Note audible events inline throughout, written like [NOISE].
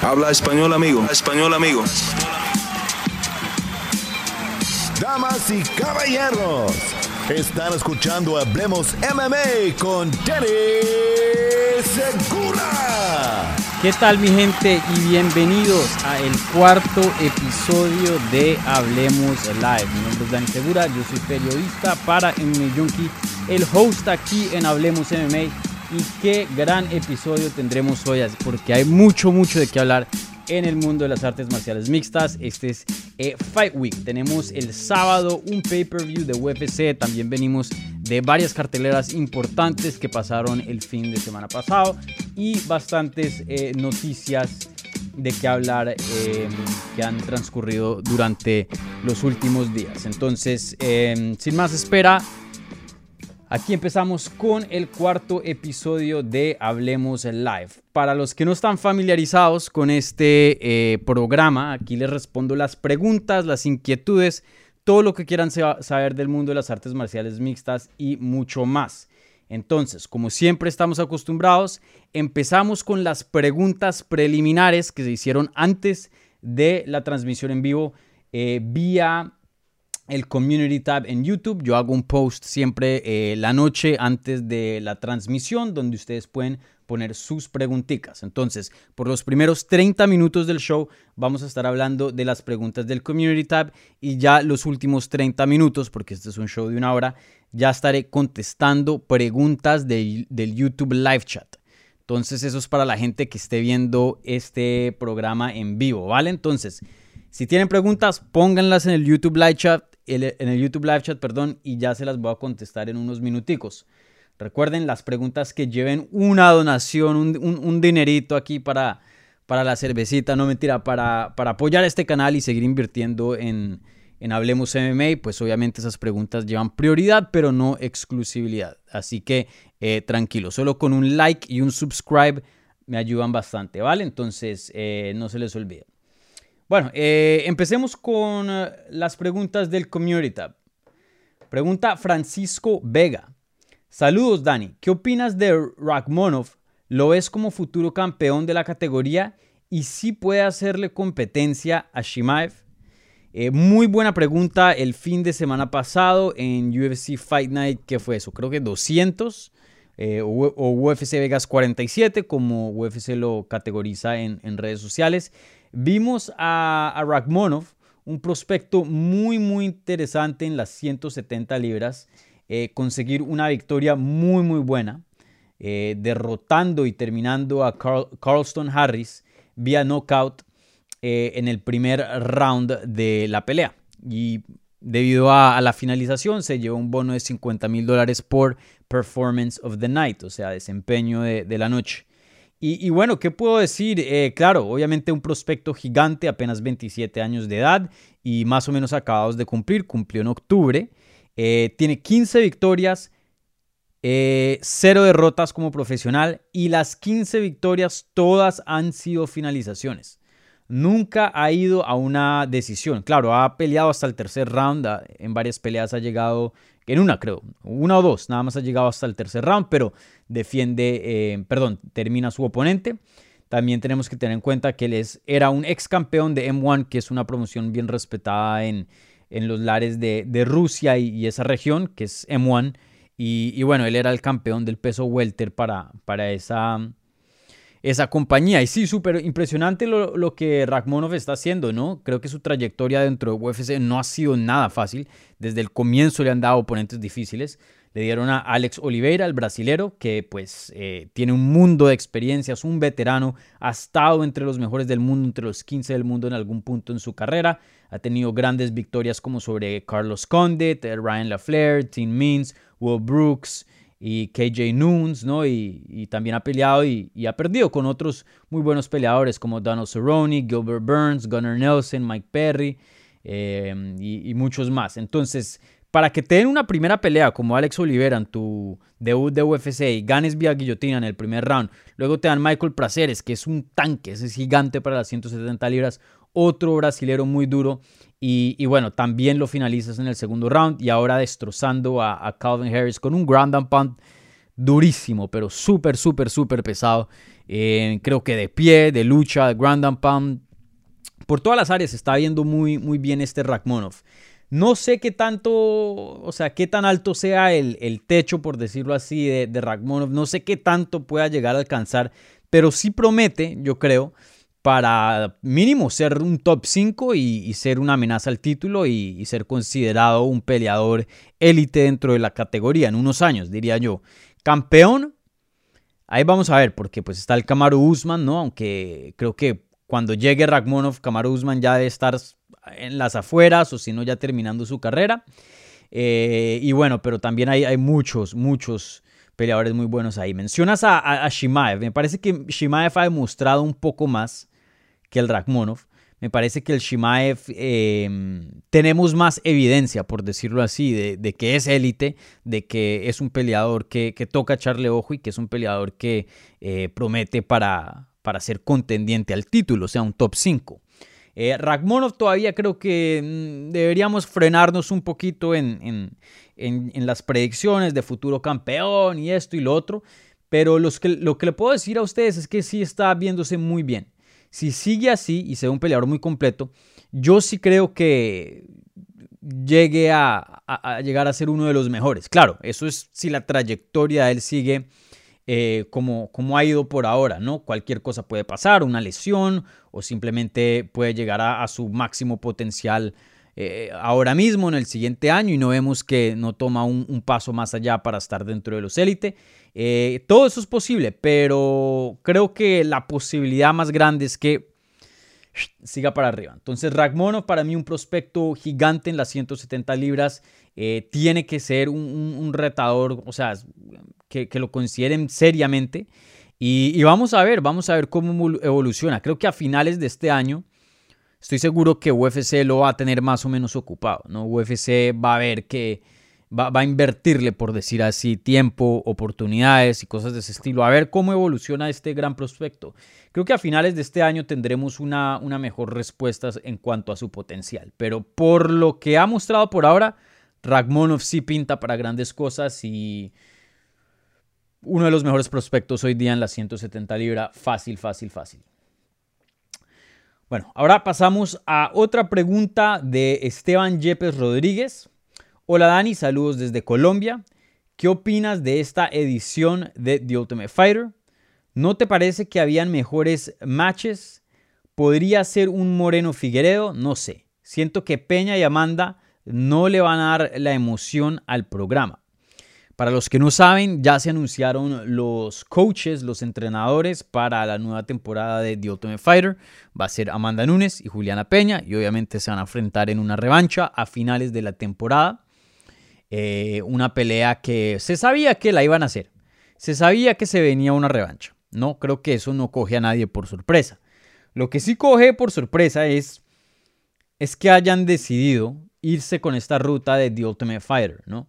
Habla español, amigo. Español, amigo. Damas y caballeros, están escuchando Hablemos MMA con Danny Segura. ¿Qué tal mi gente y bienvenidos a el cuarto episodio de Hablemos Live? Mi nombre es Dani Segura, yo soy periodista para MMA Junkie, el host aquí en Hablemos MMA y qué gran episodio tendremos hoy, porque hay mucho, mucho de qué hablar en el mundo de las artes marciales mixtas. Este es eh, Fight Week. Tenemos el sábado un pay-per-view de UFC. También venimos de varias carteleras importantes que pasaron el fin de semana pasado y bastantes eh, noticias de qué hablar eh, que han transcurrido durante los últimos días. Entonces, sin más espera, Aquí empezamos con el cuarto episodio de Hablemos Live. Para los que no están familiarizados con este eh, programa, aquí les respondo las preguntas, las inquietudes, todo lo que quieran saber del mundo de las artes marciales mixtas y mucho más. Entonces, como siempre estamos acostumbrados, empezamos con las preguntas preliminares que se hicieron antes de la transmisión en vivo eh, vía el Community Tab en YouTube. Yo hago un post siempre eh, la noche antes de la transmisión donde ustedes pueden poner sus preguntitas. Entonces, por los primeros 30 minutos del show vamos a estar hablando de las preguntas del Community Tab y ya los últimos 30 minutos, porque este es un show de una hora, ya estaré contestando preguntas del YouTube Live Chat. Entonces, eso es para la gente que esté viendo este programa en vivo, ¿vale? Entonces, si tienen preguntas, pónganlas en el YouTube Live Chat en el YouTube Live Chat, perdón, y ya se las voy a contestar en unos minuticos. Recuerden las preguntas que lleven una donación, un, dinerito aquí para, para la cervecita, no mentira, para, para apoyar este canal y seguir invirtiendo en, en Hablemos MMA, pues obviamente esas preguntas llevan prioridad, pero no exclusividad. Así que eh, tranquilo, solo con un like y un subscribe me ayudan bastante, ¿vale? Entonces eh, no se les olvide. Bueno, eh, empecemos con eh, las preguntas del Community Tab. Pregunta Francisco Vega. Saludos, Dani. ¿Qué opinas de Rachmonov? ¿Lo ves como futuro campeón de la categoría y si puede hacerle competencia a Shimaev? Eh, muy buena pregunta. El fin de semana pasado en UFC Fight Night, ¿qué fue eso? Creo que 200 o, UFC Vegas 47, como UFC lo categoriza en redes sociales. Vimos a, a un prospecto muy, muy interesante en las 170 libras, eh, conseguir una victoria muy, muy buena, eh, derrotando y terminando a Carlston Harris vía knockout eh, en el primer round de la pelea. Y debido a, la finalización se llevó un bono de 50 mil dólares por performance of the night, o sea, desempeño de la noche. Y, bueno, ¿qué puedo decir? Eh, claro, obviamente un prospecto gigante, apenas 27 años de edad y más o menos acabados de cumplir, cumplió en octubre. Eh, tiene 15 victorias, eh, 0 derrotas como profesional y las 15 victorias todas han sido finalizaciones. Nunca ha ido a una decisión. Claro, ha peleado hasta el tercer round, en varias peleas ha llegado en una creo, una o dos, nada más ha llegado hasta el tercer round, pero defiende, eh, perdón, termina su oponente. También tenemos que tener en cuenta que él es, era un ex campeón de M1, que es una promoción bien respetada en, en los lares de, de Rusia y, esa región, que es M1. Y, y, bueno, él era el campeón del peso welter para, para esa, esa compañía. Y sí, súper impresionante lo, lo, que Rakhmonov está haciendo, ¿no? Creo que su trayectoria dentro de UFC no ha sido nada fácil. Desde el comienzo le han dado oponentes difíciles. Le dieron a Alex Oliveira, el brasilero, que pues eh, tiene un mundo de experiencias, un veterano, ha estado entre los mejores del mundo, entre los 15 del mundo en algún punto en su carrera. Ha tenido grandes victorias como sobre Carlos Condit, Ryan LaFleur, Tim Means, Will Brooks, y KJ Noons, ¿no? Y, también ha peleado y, ha perdido con otros muy buenos peleadores como Donald Cerrone, Gilbert Burns, Gunnar Nelson, Mike Perry em, y, muchos más. Entonces, para que te den una primera pelea como Alex Oliveira en tu debut de UFC y ganes vía guillotina en el primer round, luego te dan Michael Praceres, que es un tanque, es gigante para las 170 libras, otro brasilero muy duro y, bueno, también lo finalizas en el segundo round y ahora destrozando a, Calvin Harris con un ground and pound durísimo, pero súper, súper, súper pesado. Eh, creo que de pie, de lucha, de ground and pound. Por todas las áreas está viendo muy, muy bien este Rakhmonov. No sé qué tanto, o sea, qué tan alto sea el, techo, por decirlo así, de, de. No sé qué tanto pueda llegar a alcanzar, pero sí promete, yo creo, para mínimo ser un top 5 y, ser una amenaza al título y, ser considerado un peleador élite dentro de la categoría en unos años, diría yo. Campeón, ahí vamos a ver, porque pues está el Camaro Usman, ¿no? Aunque creo que cuando llegue Rakhmonov, Camaro Usman ya debe estar en las afueras o si no ya terminando su carrera. Eh, y bueno, pero también hay, hay muchos, muchos peleadores muy buenos ahí. Mencionas a, Shimaev. Me parece que Shimaev ha demostrado un poco más que el Rakhmonov. Me parece que el Shimaev em, tenemos más evidencia, por decirlo así, de, que es élite, de que es un peleador que, toca echarle ojo y que es un peleador que eh, promete para, para ser contendiente al título, o sea, un top 5. Eh, todavía creo que mm, deberíamos frenarnos un poquito en, las predicciones de futuro campeón y esto y lo otro. Pero los que, lo que le puedo decir a ustedes es que sí está viéndose muy bien. Si sigue así y sea un peleador muy completo, yo sí creo que llegue a, llegar a ser uno de los mejores. Claro, eso es si la trayectoria de él sigue eh, como, como ha ido por ahora, ¿no? Cualquier cosa puede pasar, una lesión o simplemente puede llegar a, su máximo potencial eh, ahora mismo, en el siguiente año, y no vemos que no toma un, paso más allá para estar dentro de los élite. Eh, todo eso es posible, pero creo que la posibilidad más grande es que siga para arriba. Entonces, Ragmonov para mí un prospecto gigante en las 170 libras. tiene que ser un, retador, o sea, que, lo consideren seriamente. Y, vamos a ver, vamos a ver cómo evoluciona. Creo que a finales de este año estoy seguro que UFC lo va a tener más o menos ocupado. ¿no? UFC va a ver que va, a invertirle, por decir así, tiempo, oportunidades y cosas de ese estilo. A ver cómo evoluciona este gran prospecto. Creo que a finales de este año tendremos una, una mejor respuesta en cuanto a su potencial. Pero por lo que ha mostrado por ahora, Ragmonov sí pinta para grandes cosas y uno de los mejores prospectos hoy día en la 170 libra. Fácil, fácil, fácil. Bueno, ahora pasamos a otra pregunta de Esteban Yepes Rodríguez. Hola Dani, saludos desde Colombia. ¿Qué opinas de esta edición de The Ultimate Fighter? ¿No te parece que habían mejores matches? ¿Podría ser un Moreno Figueredo? No sé. Siento que Peña y Amanda no le van a dar la emoción al programa. Para los que no saben, ya se anunciaron los coaches, los entrenadores para la nueva temporada de The Ultimate Fighter. Va a ser Amanda Nunes y Juliana Peña y obviamente se van a enfrentar en una revancha a finales de la temporada. Eh, una pelea que se sabía que la iban a hacer. Se sabía que se venía una revancha. No, creo que eso no coge a nadie por sorpresa. Lo que sí coge por sorpresa es, es que hayan decidido irse con esta ruta de The Ultimate Fighter, ¿no?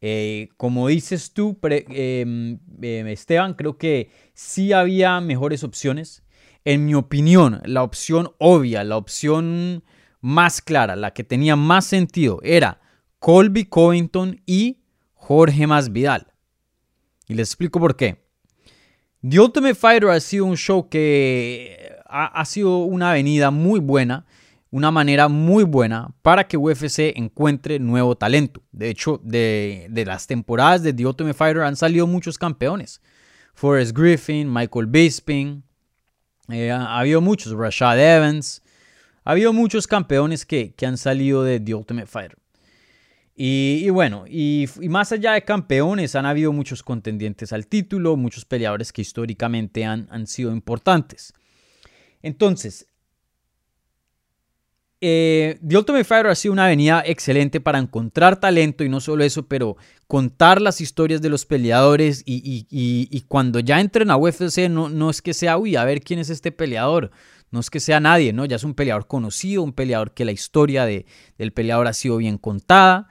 Eh, como dices tú, em, em, Esteban, creo que sí había mejores opciones. En mi opinión, la opción obvia, la opción más clara, la que tenía más sentido, era Colby Covington y Jorge Masvidal. Y les explico por qué. The Ultimate Fighter ha sido un show que ha sido una avenida muy buena una manera muy buena para que UFC encuentre nuevo talento. De hecho, de, las temporadas de The Ultimate Fighter han salido muchos campeones. Forrest Griffin, Michael Bisping, eh, ha, habido muchos, Rashad Evans. Ha habido muchos campeones que, han salido de The Ultimate Fighter. Y, bueno, y, más allá de campeones, han habido muchos contendientes al título, muchos peleadores que históricamente han, han sido importantes. Entonces, eh, The Ultimate Fighter ha sido una avenida excelente para encontrar talento y no solo eso, pero contar las historias de los peleadores y, cuando ya entren a UFC no, no, es que sea, uy, a ver quién es este peleador, no es que sea nadie, ¿no? Ya es un peleador conocido, un peleador que la historia de, del peleador ha sido bien contada.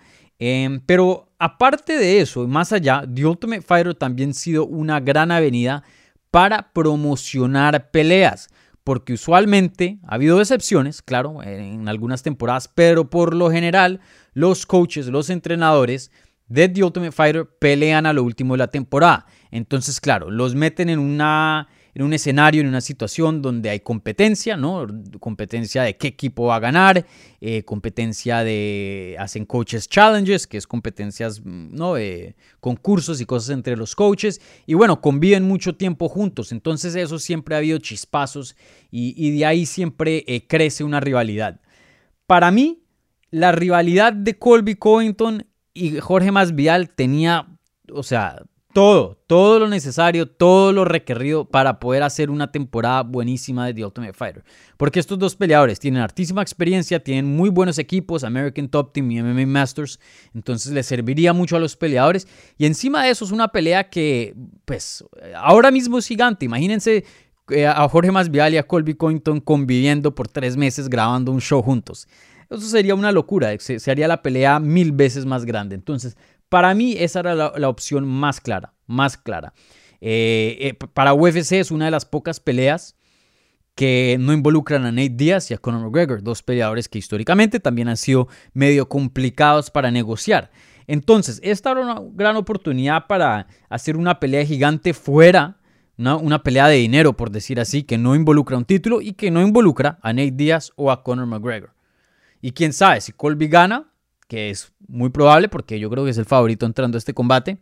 Em, pero aparte de eso, más allá, The Ultimate Fighter también ha sido una gran avenida para promocionar peleas porque usualmente ha habido excepciones, claro, en algunas temporadas, pero por lo general los coaches, los entrenadores de The Ultimate Fighter pelean a lo último de la temporada. Entonces, claro, los meten en una en un escenario, en una situación donde hay competencia, ¿no? Competencia de qué equipo va a ganar, eh, competencia de, hacen coaches challenges, que es competencias, ¿no? concursos y cosas entre los coaches, y bueno, conviven mucho tiempo juntos, entonces eso siempre ha habido chispazos y, de ahí siempre eh, crece una rivalidad. Para mí, la rivalidad de Colby Covington y Jorge Masvidal tenía, o sea, todo, todo lo necesario, todo lo requerido para poder hacer una temporada buenísima de The Ultimate Fighter. Porque estos dos peleadores tienen altísima experiencia, tienen muy buenos equipos, American Top Team y MMA Masters, entonces les serviría mucho a los peleadores. Y encima de eso es una pelea que, pues, ahora mismo es gigante. Imagínense eh, a Jorge Masvidal y a Colby Covington conviviendo por tres meses grabando un show juntos. Eso sería una locura, se haría la pelea mil veces más grande. Entonces, para mí esa era la, opción más clara, más clara. Eh, eh, para UFC es una de las pocas peleas que no involucran a Nate Diaz y a Conor McGregor, dos peleadores que históricamente también han sido medio complicados para negociar. Entonces, esta era una gran oportunidad para hacer una pelea gigante fuera, una, una, pelea de dinero, por decir así, que no involucra un título y que no involucra a Nate Diaz o a Conor McGregor. Y quién sabe, si Colby gana, que es muy probable porque yo creo que es el favorito entrando a este combate.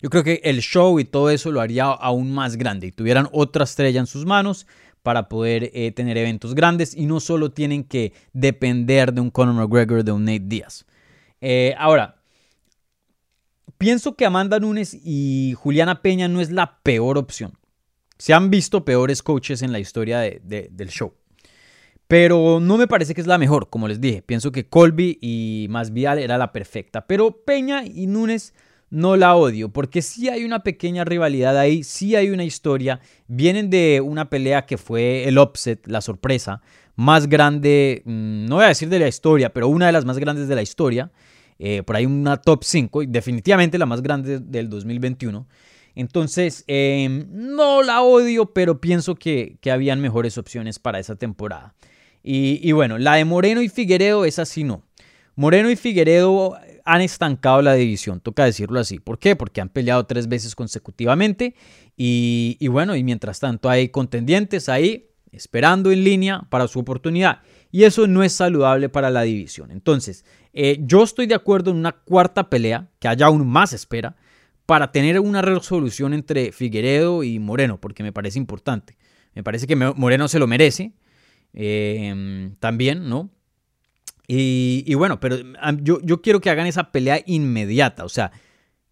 Yo creo que el show y todo eso lo haría aún más grande y tuvieran otra estrella en sus manos para poder eh, tener eventos grandes y no solo tienen que depender de un Conor McGregor, de un Nate Diaz. Eh, ahora, pienso que Amanda Nunes y Juliana Peña no es la peor opción. Se han visto peores coaches en la historia del show. Pero no me parece que es la mejor, como les dije. Pienso que Colby y Masvidal era la perfecta. Pero Peña y Núñez no la odio, porque sí hay una pequeña rivalidad ahí, sí hay una historia. Vienen de una pelea que fue el upset, la sorpresa, más grande, mm, no voy a decir de la historia, pero una de las más grandes de la historia. Eh, por ahí una top 5, y definitivamente la más grande del 2021. Entonces, em, no la odio, pero pienso que, que habían mejores opciones para esa temporada. Y, bueno, la de Moreno y Figueredo es así, no. Moreno y Figueredo han estancado la división, toca decirlo así. ¿Por qué? Porque han peleado tres veces consecutivamente y, bueno, y mientras tanto hay contendientes ahí esperando en línea para su oportunidad. Y eso no es saludable para la división. Entonces, eh, yo estoy de acuerdo en una cuarta pelea, que haya aún más espera, para tener una resolución entre Figueredo y Moreno, porque me parece importante. Me parece que Moreno se lo merece. Em, también, ¿no? Y, bueno, pero yo, yo quiero que hagan esa pelea inmediata, o sea,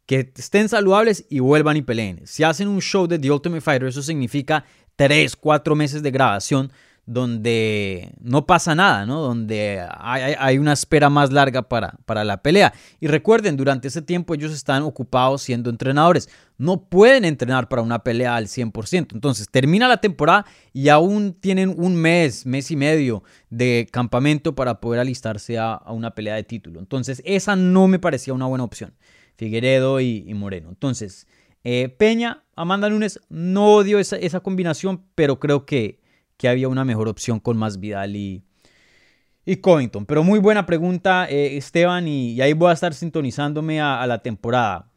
que estén saludables y vuelvan y peleen. Si hacen un show de The Ultimate Fighter, eso significa 3, 4 meses de grabación donde no pasa nada, ¿no? Donde hay, una espera más larga para, para, la pelea. Y recuerden, durante ese tiempo ellos están ocupados siendo entrenadores. No pueden entrenar para una pelea al 100%. Entonces, termina la temporada y aún tienen un mes, mes y medio de campamento para poder alistarse a, una pelea de título. Entonces, esa no me parecía una buena opción. Figueredo y, Moreno. Entonces, eh, Peña, Amanda Nunes, no odio esa, esa combinación, pero creo que que había una mejor opción con más Vidal y, y Covington. Pero muy buena pregunta, eh, Esteban, y, ahí voy a estar sintonizándome a, la temporada.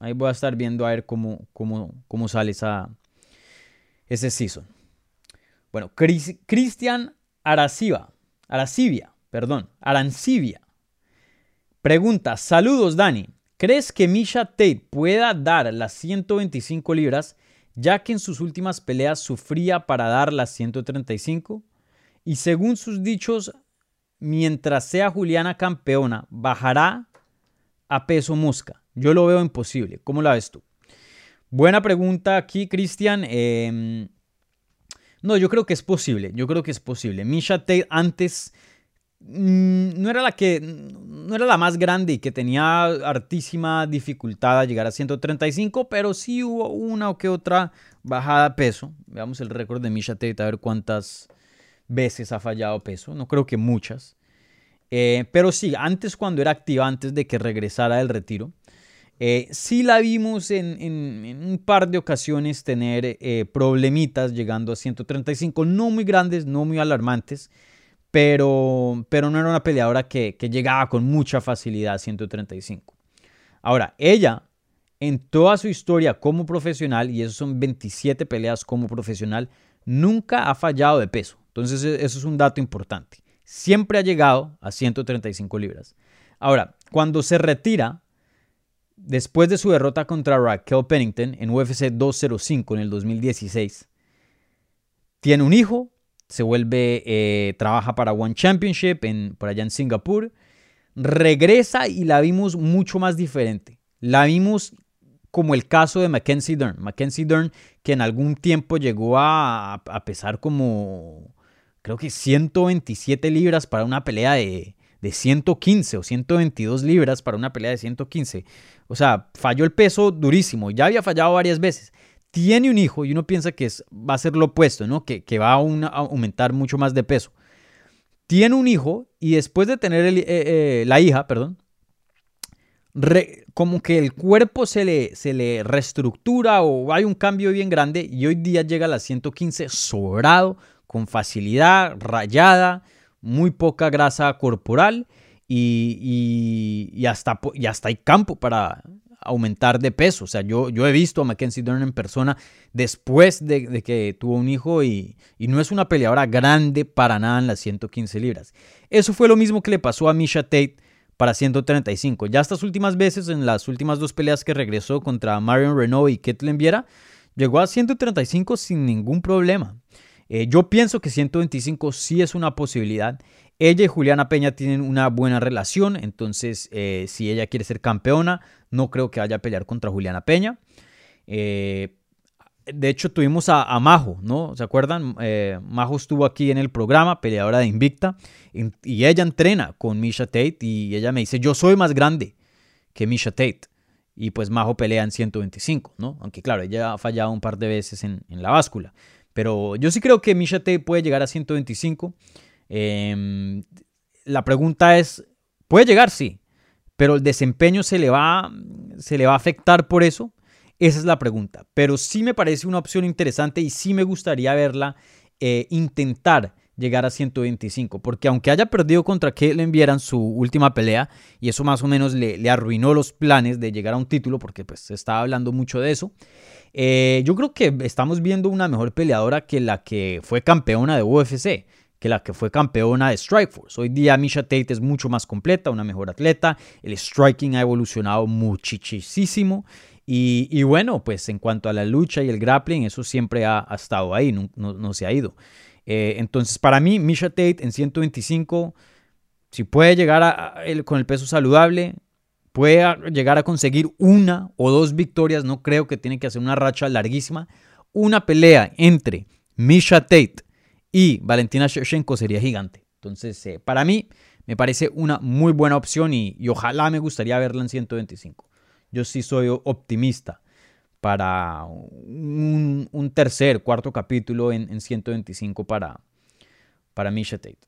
Ahí voy a estar viendo a ver cómo, cómo, cómo sale esa, ese season. Bueno, Cristian Aracibia, Aracibia, perdón, Arancibia. Pregunta, saludos Dani. ¿Crees que Misha Tate pueda dar las 125 libras ya que en sus últimas peleas sufría para dar las 135 y según sus dichos, mientras sea Juliana campeona, bajará a peso mosca. Yo lo veo imposible. ¿Cómo la ves tú? Buena pregunta aquí, Cristian. Em, no, yo creo que es posible. Yo creo que es posible. Misha Tate antes no era la que no era la más grande y que tenía hartísima dificultad a llegar a 135, pero sí hubo una o que otra bajada de peso. Veamos el récord de Misha Tate a ver cuántas veces ha fallado peso. No creo que muchas. Eh, pero sí, antes cuando era activa, antes de que regresara del retiro, eh, sí la vimos en, un par de ocasiones tener eh, problemitas llegando a 135, no muy grandes, no muy alarmantes pero, pero no era una peleadora que, llegaba con mucha facilidad a 135. Ahora, ella, en toda su historia como profesional, y eso son 27 peleas como profesional, nunca ha fallado de peso. Entonces, e, eso es un dato importante. Siempre ha llegado a 135 libras. Ahora, cuando se retira, después de su derrota contra Raquel Pennington en UFC 205 en el 2016, tiene un hijo, se vuelve, eh, trabaja para One Championship por allá en Singapur, regresa y la vimos mucho más diferente. La vimos como el caso de Mackenzie Dern. Mackenzie Dern que en algún tiempo llegó a, a pesar como, creo que 127 libras para una pelea de, de 115 o 122 libras para una pelea de 115. O sea, falló el peso durísimo. Ya había fallado varias veces. Tiene un hijo y uno piensa que va a ser lo opuesto, ¿no? Que, va a, aumentar mucho más de peso. Tiene un hijo y después de tener eh, eh, la hija, perdón, como que el cuerpo se le, reestructura o hay un cambio bien grande y hoy día llega a las 115 sobrado, con facilidad, rayada, muy poca grasa corporal y, y, hasta, y hasta hay campo para aumentar de peso. O sea, yo, yo he visto a Mackenzie Dern en persona después de, que tuvo un hijo y, y, no es una peleadora grande para nada en las 115 libras. Eso fue lo mismo que le pasó a Misha Tate para 135. Ya estas últimas veces, en las últimas dos peleas que regresó contra Marion Renault y Ketlin Viera, llegó a 135 sin ningún problema. Eh, yo pienso que 125 sí es una posibilidad. Ella y Juliana Peña tienen una buena relación, entonces eh, si ella quiere ser campeona, no creo que vaya a pelear contra Juliana Peña. Eh, de hecho, tuvimos a, Majo, ¿no? ¿Se acuerdan? Majo estuvo aquí en el programa, peleadora de Invicta, y ella entrena con Misha Tate y ella me dice, yo soy más grande que Misha Tate. Y pues Majo pelea en 125, ¿no? Aunque claro, ella ha fallado un par de veces en la báscula. Pero yo sí creo que Misha Tate puede llegar a 125. Em, la pregunta es, ¿puede llegar? Sí. Pero el desempeño se le, va, se le va a afectar por eso. Esa es la pregunta. Pero sí me parece una opción interesante y sí me gustaría verla eh, intentar llegar a 125, porque aunque haya perdido contra Caitlyn Vieran su última pelea, y eso más o menos le, le, arruinó los planes de llegar a un título, porque pues se estaba hablando mucho de eso, eh, yo creo que estamos viendo una mejor peleadora que la que fue campeona de UFC, que la que fue campeona de Strikeforce. Hoy día Misha Tate es mucho más completa, una mejor atleta, el striking ha evolucionado muchísimo. Y, bueno, pues en cuanto a la lucha y el grappling, eso siempre ha, estado ahí, no, se ha ido. Eh, entonces, para mí, Misha Tate en 125, si puede llegar con el peso saludable, puede llegar a conseguir una o dos victorias, no creo que tiene que hacer una racha larguísima. Una pelea entre Misha Tate y Valentina Shevchenko sería gigante. Entonces, eh, para mí, me parece una muy buena opción y, ojalá me gustaría verla en 125. Yo sí soy optimista para un, tercer, cuarto capítulo en, 125 para, para Misha Tate.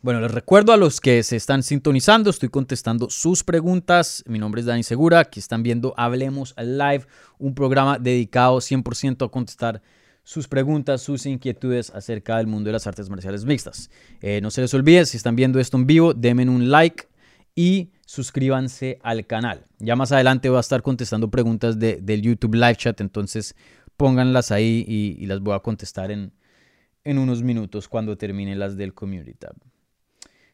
Bueno, les recuerdo a los que se están sintonizando, estoy contestando sus preguntas. Mi nombre es Dani Segura, aquí están viendo Hablemos Live, un programa dedicado 100% a contestar sus preguntas, sus inquietudes acerca del mundo de las artes marciales mixtas. Eh, no se les olvide, si están viendo esto en vivo, denme un like y suscríbanse al canal. Ya más adelante voy a estar contestando preguntas de, del YouTube Live Chat, entonces pónganlas ahí y, las voy a contestar en, en unos minutos cuando termine las del Community Tab.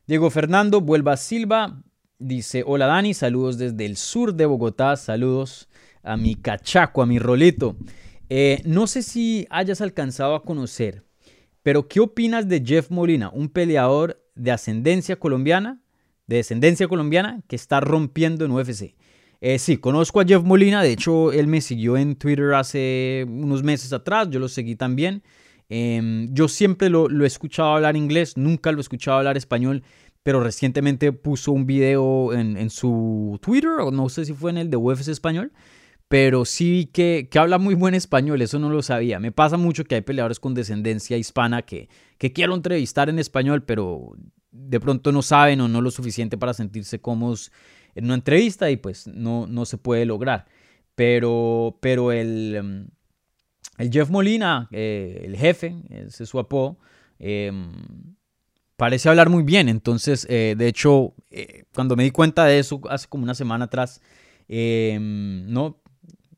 Diego Fernando Vuelva Silva dice, hola Dani, saludos desde el sur de Bogotá, saludos a mi cachaco, a mi rolito. Eh, no sé si hayas alcanzado a conocer, pero ¿qué opinas de Jeff Molina, un peleador de ascendencia colombiana, de descendencia colombiana, que está rompiendo en UFC? Eh, sí, conozco a Jeff Molina, de hecho él me siguió en Twitter hace unos meses atrás, yo lo seguí también. Em, yo siempre lo, he escuchado hablar inglés, nunca lo he escuchado hablar español, pero recientemente puso un video en, su Twitter, o no sé si fue en el de UFC español, pero sí que, que, habla muy buen español, eso no lo sabía. Me pasa mucho que hay peleadores con descendencia hispana que, que quiero entrevistar en español, pero de pronto no saben o no lo suficiente para sentirse cómodos en una entrevista y pues no, no se puede lograr. Pero, pero el em, el Jeff Molina, eh, el jefe, ese es su apodo, em, parece hablar muy bien. Entonces, eh, de hecho, eh, cuando me di cuenta de eso hace como una semana atrás, Em, no,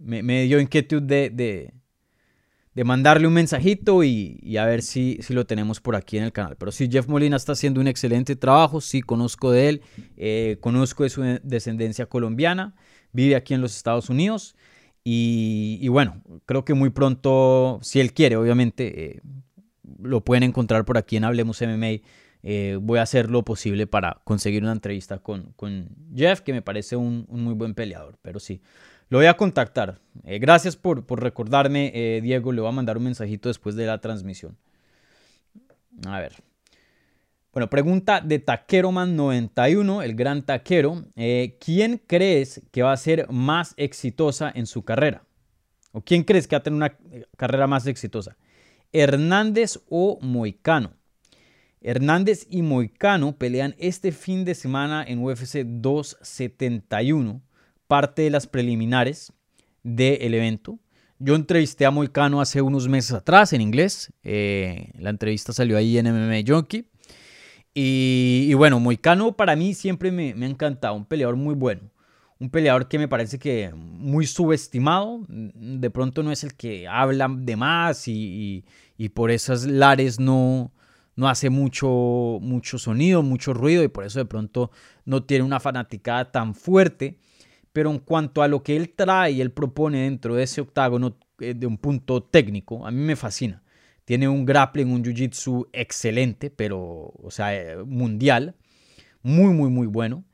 me, dio inquietud de, de, mandarle un mensajito y, a ver si, si, lo tenemos por aquí en el canal. Pero sí, Jeff Molina está haciendo un excelente trabajo, sí, conozco de él, eh, conozco de su descendencia colombiana, vive aquí en los Estados Unidos. Y, bueno, creo que muy pronto, si él quiere, obviamente, eh, lo pueden encontrar por aquí en Hablemos MMA. Eh, voy a hacer lo posible para conseguir una entrevista con, con Jeff, que me parece un, un, muy buen peleador. Pero sí, lo voy a contactar. Eh, gracias por, por recordarme, Diego. Le voy a mandar un mensajito después de la transmisión. A ver. Bueno, pregunta de Taqueroman91, el gran taquero. Eh, ¿Quién crees que va a ser más exitosa en su carrera? ¿O quién crees que va a tener una eh, carrera más exitosa? ¿Hernández o Moicano? Hernández y Moicano pelean este fin de semana en UFC 271, parte de las preliminares del evento. Yo entrevisté a Moicano hace unos meses atrás en inglés. Eh, la entrevista salió ahí en MMA Junkie. Y, bueno, Moicano para mí siempre me, ha encantado, un peleador muy bueno. Un peleador que me parece que muy subestimado. De pronto no es el que habla de más y, por esas lares no, no hace mucho, mucho sonido, mucho ruido y por eso de pronto no tiene una fanaticada tan fuerte. Pero en cuanto a lo que él trae y él propone dentro de ese octágono eh, de un punto técnico, a mí me fascina. Tiene un grappling, un jiu-jitsu excelente, pero, o sea, eh, mundial. Muy, muy, muy bueno.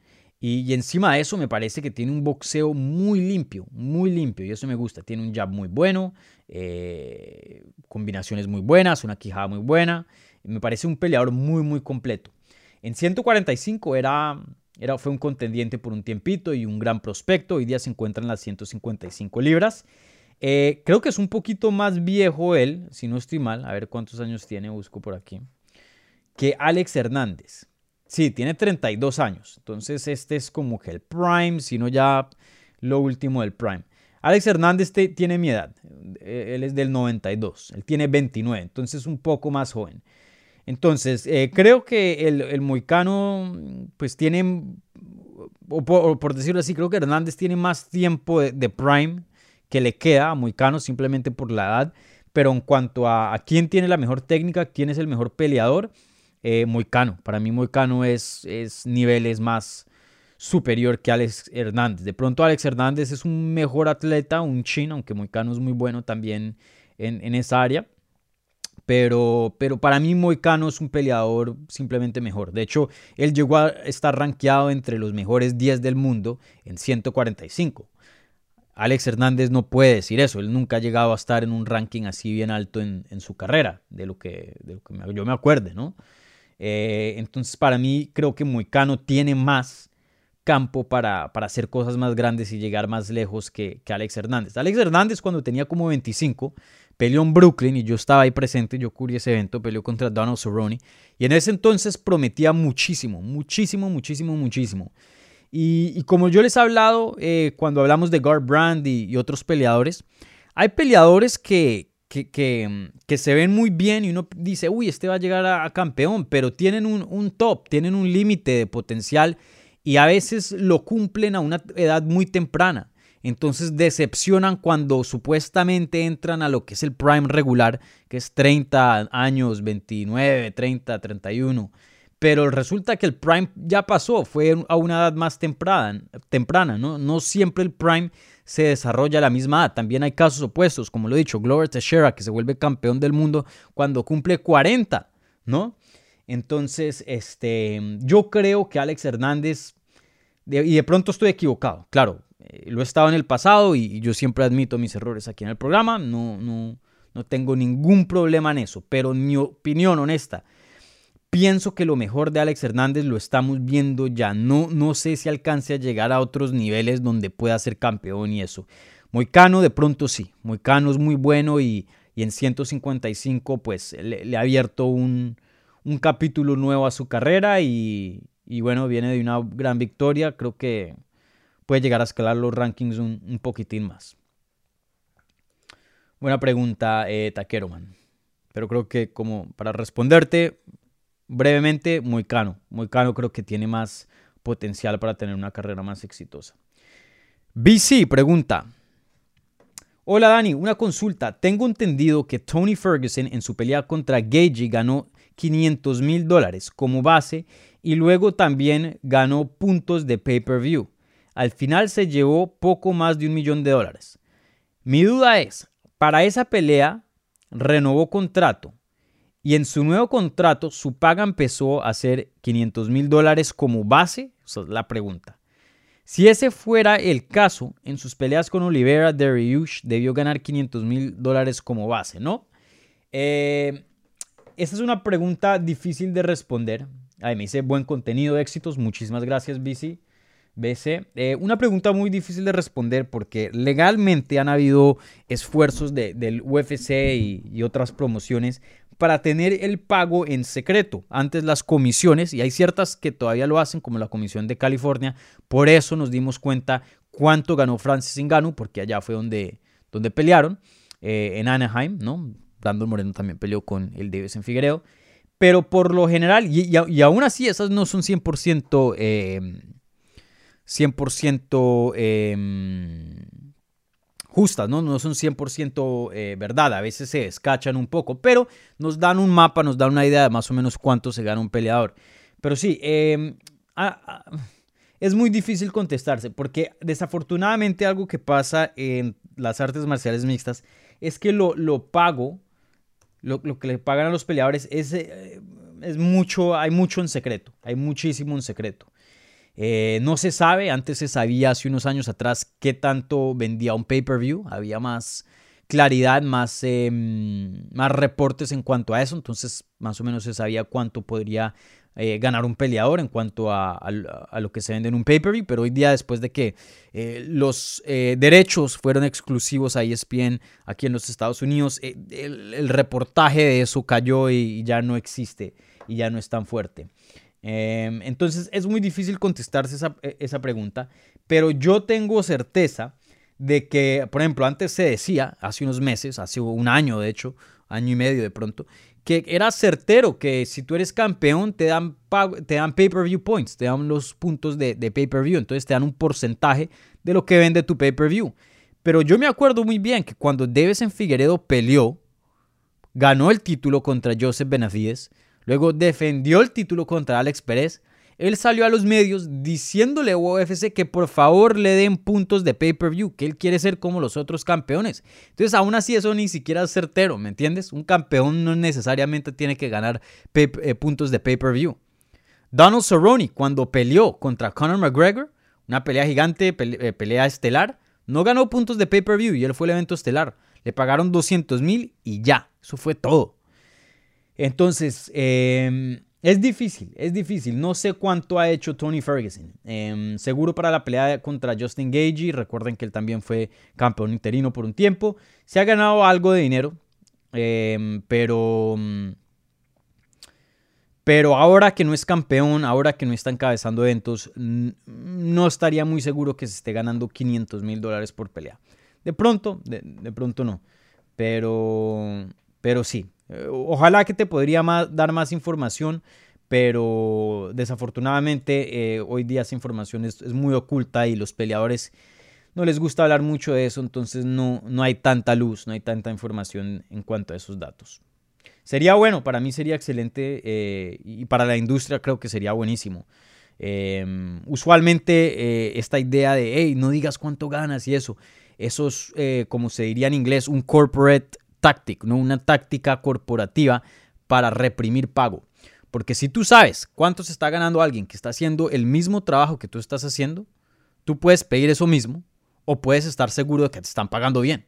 Y, encima de eso me parece que tiene un boxeo muy limpio, muy limpio. Y eso me gusta. Tiene un jab muy bueno, eh, combinaciones muy buenas, una quijada muy buena. Me parece un peleador muy, muy completo. En 145 era, era, fue un contendiente por un tiempito y un gran prospecto. Hoy día se encuentra en las 155 libras. Eh, creo que es un poquito más viejo él, si no estoy mal, a ver cuántos años tiene, busco por aquí, que Alex Hernández. Sí, tiene 32 años, entonces este es como que el prime, sino ya lo último del prime. Alex Hernández tiene mi edad, eh, él es del 92, él tiene 29, entonces un poco más joven. Entonces, eh, creo que el, el Moicano, pues tiene, o por, decirlo así, creo que Hernández tiene más tiempo de prime que le queda a Moicano simplemente por la edad. Pero en cuanto a, quién tiene la mejor técnica, quién es el mejor peleador, eh, Moicano. Para mí Moicano es, es niveles más superior que Alex Hernández. De pronto Alex Hernández es un mejor atleta, un chino, aunque Moicano es muy bueno también en, esa área. Pero, pero, para mí Moicano es un peleador simplemente mejor. De hecho, él llegó a estar rankeado entre los mejores 10 del mundo en 145. Alex Hernández no puede decir eso. Él nunca ha llegado a estar en un ranking así bien alto en, su carrera, de lo que, yo me acuerde, ¿no? Eh, entonces, para mí, creo que Moicano tiene más campo para, hacer cosas más grandes y llegar más lejos que, Alex Hernández. Alex Hernández, cuando tenía como 25, peleó en Brooklyn y yo estaba ahí presente, yo cubrí ese evento, peleó contra Donald Cerrone y en ese entonces prometía muchísimo, muchísimo, muchísimo, muchísimo. Y, como yo les he hablado eh, cuando hablamos de Guard Brand y, otros peleadores, hay peleadores que, que, se ven muy bien y uno dice, uy, este va a llegar a, campeón, pero tienen un, un top, tienen un límite de potencial y a veces lo cumplen a una edad muy temprana. Entonces decepcionan cuando supuestamente entran a lo que es el prime regular, que es 30 años, 29, 30, 31 pero resulta que el prime ya pasó, fue a una edad más temprana, temprana ¿no? No siempre el prime se desarrolla a la misma edad. También hay casos opuestos, como lo he dicho, Glover Teixeira, que se vuelve campeón del mundo cuando cumple 40, ¿no? Entonces, este, yo creo que Alex Hernández, y de pronto estoy equivocado, claro, lo he estado en el pasado y, yo siempre admito mis errores aquí en el programa, no, no, no tengo ningún problema en eso, pero mi opinión honesta, Pienso que lo mejor de Alex Hernández lo estamos viendo ya. No, no sé si alcance a llegar a otros niveles donde pueda ser campeón y eso. Moicano de pronto sí. Moicano es muy bueno y, en 155 pues le, ha abierto un, capítulo nuevo a su carrera y, bueno, viene de una gran victoria. Creo que puede llegar a escalar los rankings un, poquitín más. Buena pregunta, eh, Taqueroman. Pero creo que como para responderte, brevemente, muy cano. Muy cano creo que tiene más potencial para tener una carrera más exitosa. BC pregunta. Hola Dani, una consulta. Tengo entendido que Tony Ferguson en su pelea contra Gagey ganó 500 mil dólares como base y luego también ganó puntos de pay-per-view. Al final se llevó poco más de un millón de dólares. Mi duda es, para esa pelea renovó contrato y en su nuevo contrato su paga empezó a ser 500 mil dólares como base. Esa es la pregunta. Si ese fuera el caso, en sus peleas con Oliveira, Dariush debió ganar 500 mil dólares como base, ¿no? Eh, esta es una pregunta difícil de responder. Ay, me dice buen contenido, éxitos. Muchísimas gracias, BC. BC. Eh, una pregunta muy difícil de responder porque legalmente han habido esfuerzos del UFC y, otras promociones para tener el pago en secreto. Antes las comisiones, y hay ciertas que todavía lo hacen, como la Comisión de California, por eso nos dimos cuenta cuánto ganó Francis Ngannou, porque allá fue donde, donde pelearon, eh, en Anaheim, ¿no? Brandon Moreno también peleó con el Davis en Figueroa. Pero por lo general, y, y, aún así esas no son 100%, eh, 100% eh, justas, ¿no? No son 100% eh, verdad, a veces se descachan un poco, pero nos dan un mapa, nos dan una idea de más o menos cuánto se gana un peleador. Pero sí, em, es muy difícil contestarse, porque desafortunadamente algo que pasa en las artes marciales mixtas es que lo, lo pago, lo, que le pagan a los peleadores es, eh, es mucho, hay mucho en secreto, hay muchísimo en secreto. Eh, no se sabe, antes se sabía hace unos años atrás qué tanto vendía un pay-per-view, había más claridad, más, em, más reportes en cuanto a eso, entonces más o menos se sabía cuánto podría eh, ganar un peleador en cuanto a, lo que se vende en un pay-per-view, pero hoy día después de que eh, los derechos fueron exclusivos a ESPN aquí en los Estados Unidos, el, reportaje de eso cayó y ya no existe y ya no es tan fuerte. Em, entonces es muy difícil contestarse e, esa, pregunta, pero yo tengo certeza de que, por ejemplo, antes se decía, hace unos meses, hace un año de hecho, año y medio de pronto, que era certero que si tú eres campeón te dan, te dan pay-per-view points, te dan los puntos de, de pay-per-view, entonces te dan un porcentaje de lo que vende tu pay-per-view. Pero yo me acuerdo muy bien que cuando Deves en Figueredo peleó, ganó el título contra Joseph Benavides, Luego defendió el título contra Alex Pérez. Él salió a los medios diciéndole a UFC que por favor le den puntos de pay-per-view, que él quiere ser como los otros campeones. Entonces, aún así, eso ni siquiera es certero, ¿me entiendes? Un campeón no necesariamente tiene que ganar eh, puntos de pay-per-view. Donald Cerrone, cuando peleó contra Conor McGregor, una pelea gigante, eh, pelea estelar, no ganó puntos de pay-per-view y él fue el evento estelar. Le pagaron 200 mil y ya, eso fue todo. Entonces, em, es difícil, es difícil. No sé cuánto ha hecho Tony Ferguson. Em, seguro para la pelea contra Justin Gagey. Recuerden que él también fue campeón interino por un tiempo. Se ha ganado algo de dinero. Em, pero. Pero ahora que no es campeón, ahora que no está encabezando eventos, no estaría muy seguro que se esté ganando 500 mil dólares por pelea. De pronto, de, de pronto no. Pero, pero sí, ojalá que te podría dar más información, pero desafortunadamente eh, hoy día esa información es, muy oculta y los peleadores no les gusta hablar mucho de eso, entonces no, no hay tanta luz, no hay tanta información en cuanto a esos datos. Sería bueno, para mí sería excelente eh, y para la industria creo que sería buenísimo. Em, usualmente esta idea de, hey, no digas cuánto ganas y eso, eso es, como se diría en inglés, un corporate tactic, ¿no? una táctica corporativa para reprimir pago. Porque si tú sabes cuánto se está ganando alguien que está haciendo el mismo trabajo que tú estás haciendo, tú puedes pedir eso mismo o puedes estar seguro de que te están pagando bien.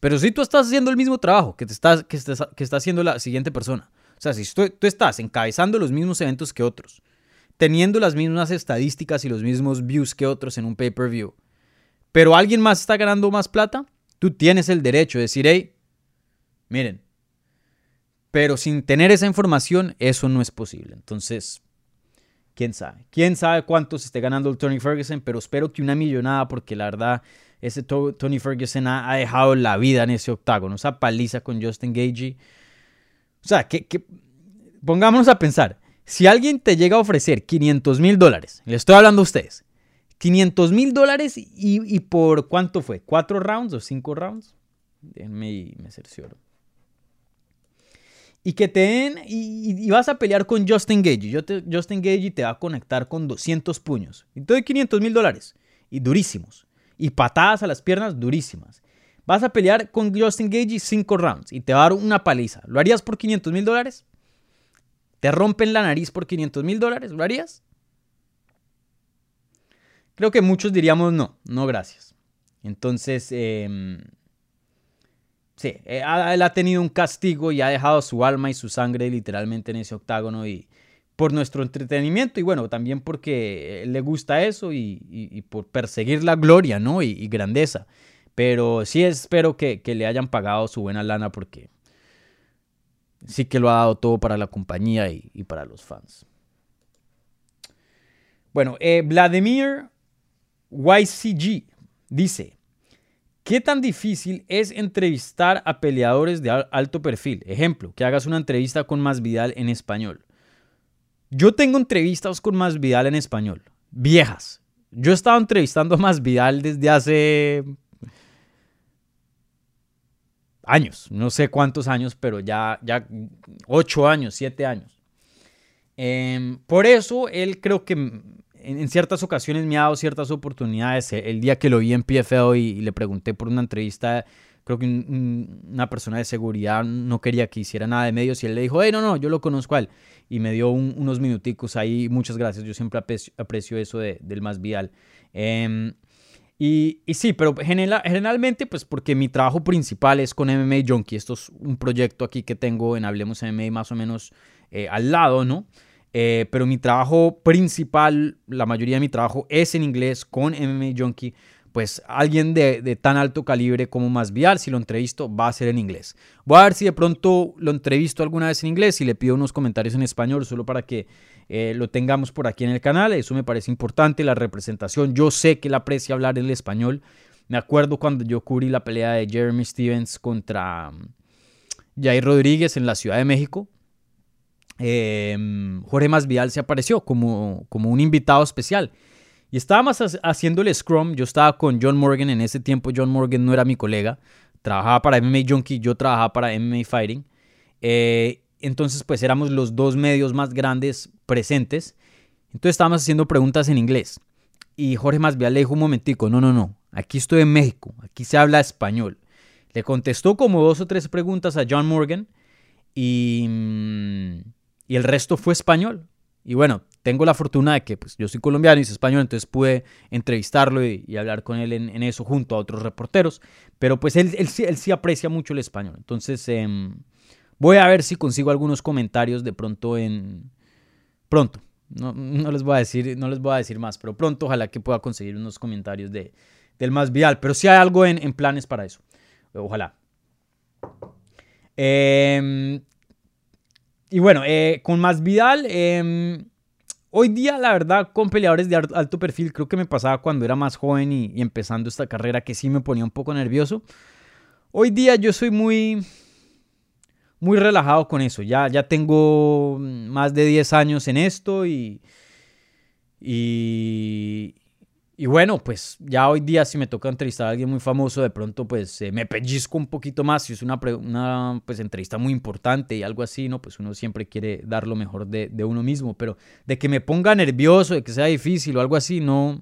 Pero si tú estás haciendo el mismo trabajo que, te estás, que, que está haciendo la siguiente persona, o sea, si tú, tú estás encabezando los mismos eventos que otros, teniendo las mismas estadísticas y los mismos views que otros en un pay-per-view, pero alguien más está ganando más plata, tú tienes el derecho de decir, hey, Miren, pero sin tener esa información, eso no es posible. Entonces, quién sabe. Quién sabe cuánto se esté ganando el Tony Ferguson, pero espero que una millonada, porque la verdad, ese Tony Ferguson ha, dejado la vida en ese octágono. Esa paliza con Justin Gagey. O sea, que, pongámonos a pensar. Si alguien te llega a ofrecer 500 mil dólares, le estoy hablando a ustedes, 500 mil dólares y, por cuánto fue, cuatro rounds o cinco rounds. Déjenme y me cercioro. Y que te den, y, vas a pelear con Justin Gage. Yo te, Justin Gage te va a conectar con 200 puños. Y te doy 500 mil dólares. Y durísimos. Y patadas a las piernas durísimas. Vas a pelear con Justin Gage 5 rounds y te va a dar una paliza. ¿Lo harías por 500 mil dólares? ¿Te rompen la nariz por 500 mil dólares? ¿Lo harías? Creo que muchos diríamos no, no gracias. Entonces, em, sí, eh, él ha tenido un castigo y ha dejado su alma y su sangre literalmente en ese octágono y por nuestro entretenimiento y bueno, también porque le gusta eso y, por perseguir la gloria, ¿no? Y, grandeza. Pero sí espero que, le hayan pagado su buena lana porque sí que lo ha dado todo para la compañía y, para los fans. Bueno, eh, Vladimir YCG dice, ¿qué tan difícil es entrevistar a peleadores de alto perfil? Ejemplo, que hagas una entrevista con Masvidal en español. Yo tengo entrevistas con Masvidal en español, viejas. Yo he estado entrevistando a Masvidal desde hace años, no sé cuántos años, pero ya, ya ocho años, siete años. Em, por eso él creo que en, ciertas ocasiones me ha dado ciertas oportunidades. El día que lo vi en PFL y, le pregunté por una entrevista, creo que una persona de seguridad no quería que hiciera nada de medios y él le dijo, hey, no, no, yo lo conozco a él. Y me dio unos minuticos ahí. Muchas gracias, yo siempre aprecio, eso del más vial. Em, y, sí, pero generalmente, pues porque mi trabajo principal es con MMA Junkie. Esto es un proyecto aquí que tengo en Hablemos MMA más o menos eh, al lado, ¿no? Eh, pero mi trabajo principal, la mayoría de mi trabajo es en inglés con MMA Junkie. Pues alguien de, tan alto calibre como Masvial, si lo entrevisto, va a ser en inglés. Voy a ver si de pronto lo entrevisto alguna vez en inglés y le pido unos comentarios en español, solo para que eh, lo tengamos por aquí en el canal. Eso me parece importante, la representación. Yo sé que él aprecia hablar el español. Me acuerdo cuando yo cubrí la pelea de Jeremy Stevens contra mm, Jair Rodríguez en la Ciudad de México. Em, Jorge Masvidal se apareció como, como un invitado especial. Y estábamos haciendo el Scrum. Yo estaba con John Morgan. En ese tiempo, John Morgan no era mi colega. Trabajaba para MMA Junkie. Yo trabajaba para MMA Fighting. Eh, entonces, pues éramos los dos medios más grandes presentes. Entonces, estábamos haciendo preguntas en inglés. Y Jorge Masvidal le dijo un momentico: No, no, no. Aquí estoy en México. Aquí se habla español. Le contestó como dos o tres preguntas a John Morgan. Y. Mm, y el resto fue español. Y bueno, tengo la fortuna de que pues, yo soy colombiano y soy español, entonces pude entrevistarlo y, hablar con él en, eso junto a otros reporteros. Pero pues él, él, sí aprecia mucho el español. Entonces em, voy a ver si consigo algunos comentarios de pronto en... Pronto. No, les voy a decir, no les voy a decir más, pero pronto ojalá que pueda conseguir unos comentarios de, del más vial. Pero sí hay algo en, en planes para eso. Ojalá. Eh, y bueno, eh, con más Vidal, em, hoy día la verdad con peleadores de alto perfil, creo que me pasaba cuando era más joven y, empezando esta carrera que sí me ponía un poco nervioso. Hoy día yo soy muy, muy relajado con eso. Ya, ya tengo más de 10 años en esto y, y, y bueno, pues ya hoy día si me toca entrevistar a alguien muy famoso, de pronto pues eh, me pellizco un poquito más. Si es una, una pues, entrevista muy importante y algo así, ¿no? Pues uno siempre quiere dar lo mejor de, uno mismo. Pero de que me ponga nervioso, de que sea difícil o algo así, no.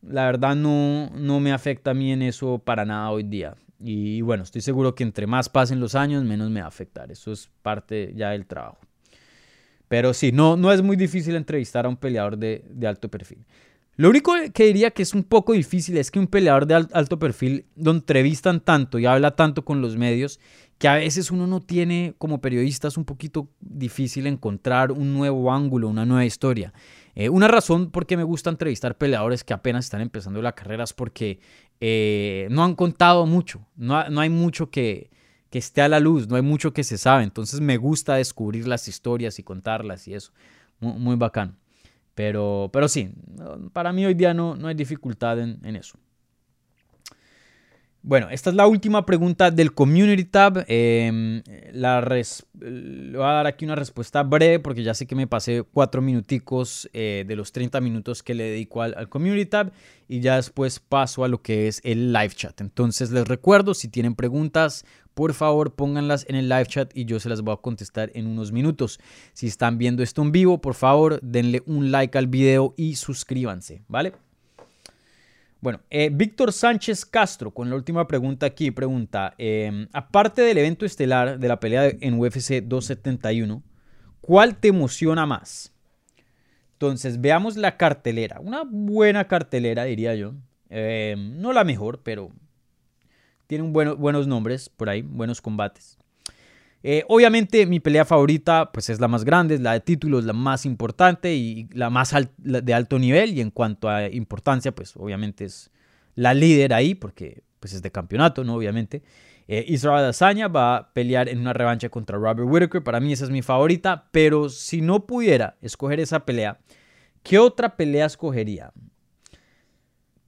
La verdad no, no me afecta a mí en eso para nada hoy día. Y bueno, estoy seguro que entre más pasen los años, menos me va a afectar. Eso es parte ya del trabajo. Pero sí, no, no es muy difícil entrevistar a un peleador de, de alto perfil. Lo único que diría que es un poco difícil es que un peleador de alto perfil lo entrevistan tanto y habla tanto con los medios que a veces uno no tiene como periodista es un poquito difícil encontrar un nuevo ángulo, una nueva historia. Eh, una razón por qué me gusta entrevistar peleadores que apenas están empezando la carrera es porque eh, no han contado mucho, no, hay mucho que, que esté a la luz, no hay mucho que se sabe, entonces me gusta descubrir las historias y contarlas y eso, muy, muy bacán. Pero, pero sí, para mí hoy día no, no hay dificultad en, eso. Bueno, esta es la última pregunta del Community Tab. Em, la le voy a dar aquí una respuesta breve porque ya sé que me pasé cuatro minuticos eh, de los 30 minutos que le dedico al, al, Community Tab y ya después paso a lo que es el live chat. Entonces les recuerdo, si tienen preguntas, por favor pónganlas en el live chat y yo se las voy a contestar en unos minutos. Si están viendo esto en vivo, por favor denle un like al video y suscríbanse, ¿vale? Bueno, eh, Víctor Sánchez Castro, con la última pregunta aquí, pregunta, em, aparte del evento estelar de la pelea en UFC 271, ¿cuál te emociona más? Entonces, veamos la cartelera. Una buena cartelera, diría yo. Em, no la mejor, pero tiene buenos nombres por ahí, buenos combates. Eh, obviamente mi pelea favorita pues es la más grande, es la de títulos, la más importante y la más de alto nivel y en cuanto a importancia pues obviamente es la líder ahí porque pues es de campeonato, ¿no? Obviamente. Eh, Israel Adesanya va a pelear en una revancha contra Robert Whittaker, para mí esa es mi favorita, pero si no pudiera escoger esa pelea, ¿qué otra pelea escogería?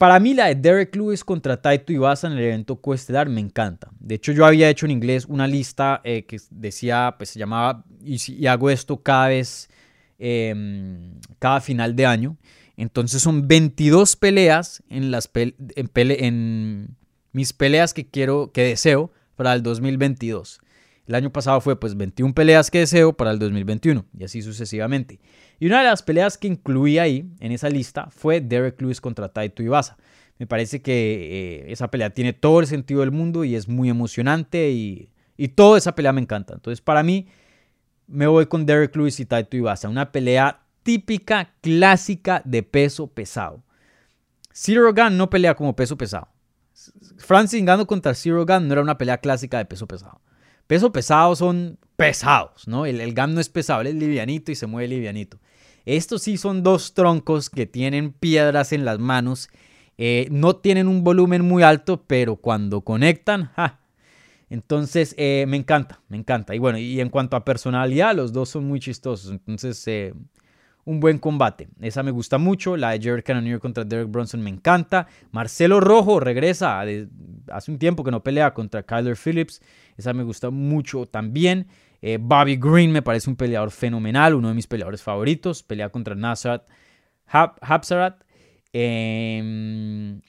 Para mí la de Derek Lewis contra Taito Ibasa en el evento coestelar me encanta. De hecho yo había hecho en inglés una lista eh, que decía, pues se llamaba, y, hago esto cada vez, em, cada final de año. Entonces son 22 peleas en, las en, en mis peleas que quiero, que deseo para el 2022. El año pasado fue pues 21 peleas que deseo para el 2021 y así sucesivamente. Y una de las peleas que incluí ahí en esa lista fue Derek Lewis contra Taito Ibasa. Me parece que eh, esa pelea tiene todo el sentido del mundo y es muy emocionante y, y toda esa pelea me encanta. Entonces para mí me voy con Derek Lewis y Taito Ibasa. Una pelea típica, clásica de peso pesado. Zero Gun no pelea como peso pesado. Francis Ngannou contra Zero Gun no era una pelea clásica de peso pesado. Peso pesado son pesados, ¿no? El, el GAN no es pesado, él es livianito y se mueve livianito. Estos sí son dos troncos que tienen piedras en las manos. Eh, no tienen un volumen muy alto, pero cuando conectan, ¡ja! Entonces, eh, me encanta, me encanta. Y bueno, y en cuanto a personalidad, los dos son muy chistosos. Entonces, eh, un buen combate. Esa me gusta mucho. La de Jared Cannonier contra Derek Bronson me encanta. Marcelo Rojo regresa. hace un tiempo que no pelea contra Kyler Phillips. Esa me gusta mucho también. Eh, Bobby Green me parece un peleador fenomenal, uno de mis peleadores favoritos. Pelea contra Nasrat Hapsarat. Em,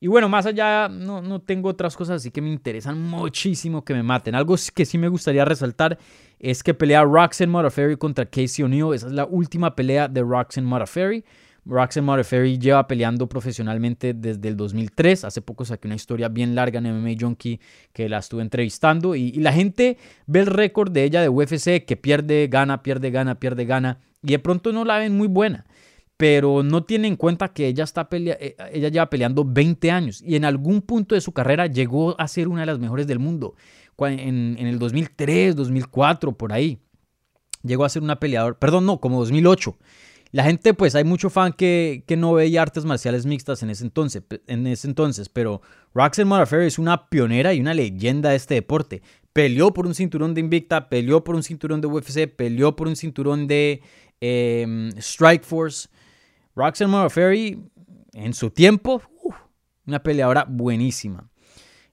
y bueno, más allá, no, no, tengo otras cosas así que me interesan muchísimo que me maten. Algo que sí me gustaría resaltar es que pelea Roxanne Modafferi contra Casey O'Neill. Esa es la última pelea de Roxanne Modafferi. Roxanne Modafferi lleva peleando profesionalmente desde el 2003. Hace poco saqué una historia bien larga en MMA Junkie que la estuve entrevistando. Y, la gente ve el récord de ella de UFC que pierde, gana, pierde, gana, pierde, gana. Y de pronto no la ven muy buena. Pero no tiene en cuenta que ella, está pelea eh, ella lleva peleando 20 años. Y en algún punto de su carrera llegó a ser una de las mejores del mundo. En, en el 2003, 2004, por ahí. Llegó a ser una peleadora. Perdón, no, como 2008 la gente, pues hay mucho fan que, que no veía artes marciales mixtas en ese entonces, en ese entonces pero Roxanne Modafferi es una pionera y una leyenda de este deporte. Peleó por un cinturón de Invicta, peleó por un cinturón de UFC, peleó por un cinturón de eh, Strike Force. Roxanne Modafferi, en su tiempo, una peleadora buenísima.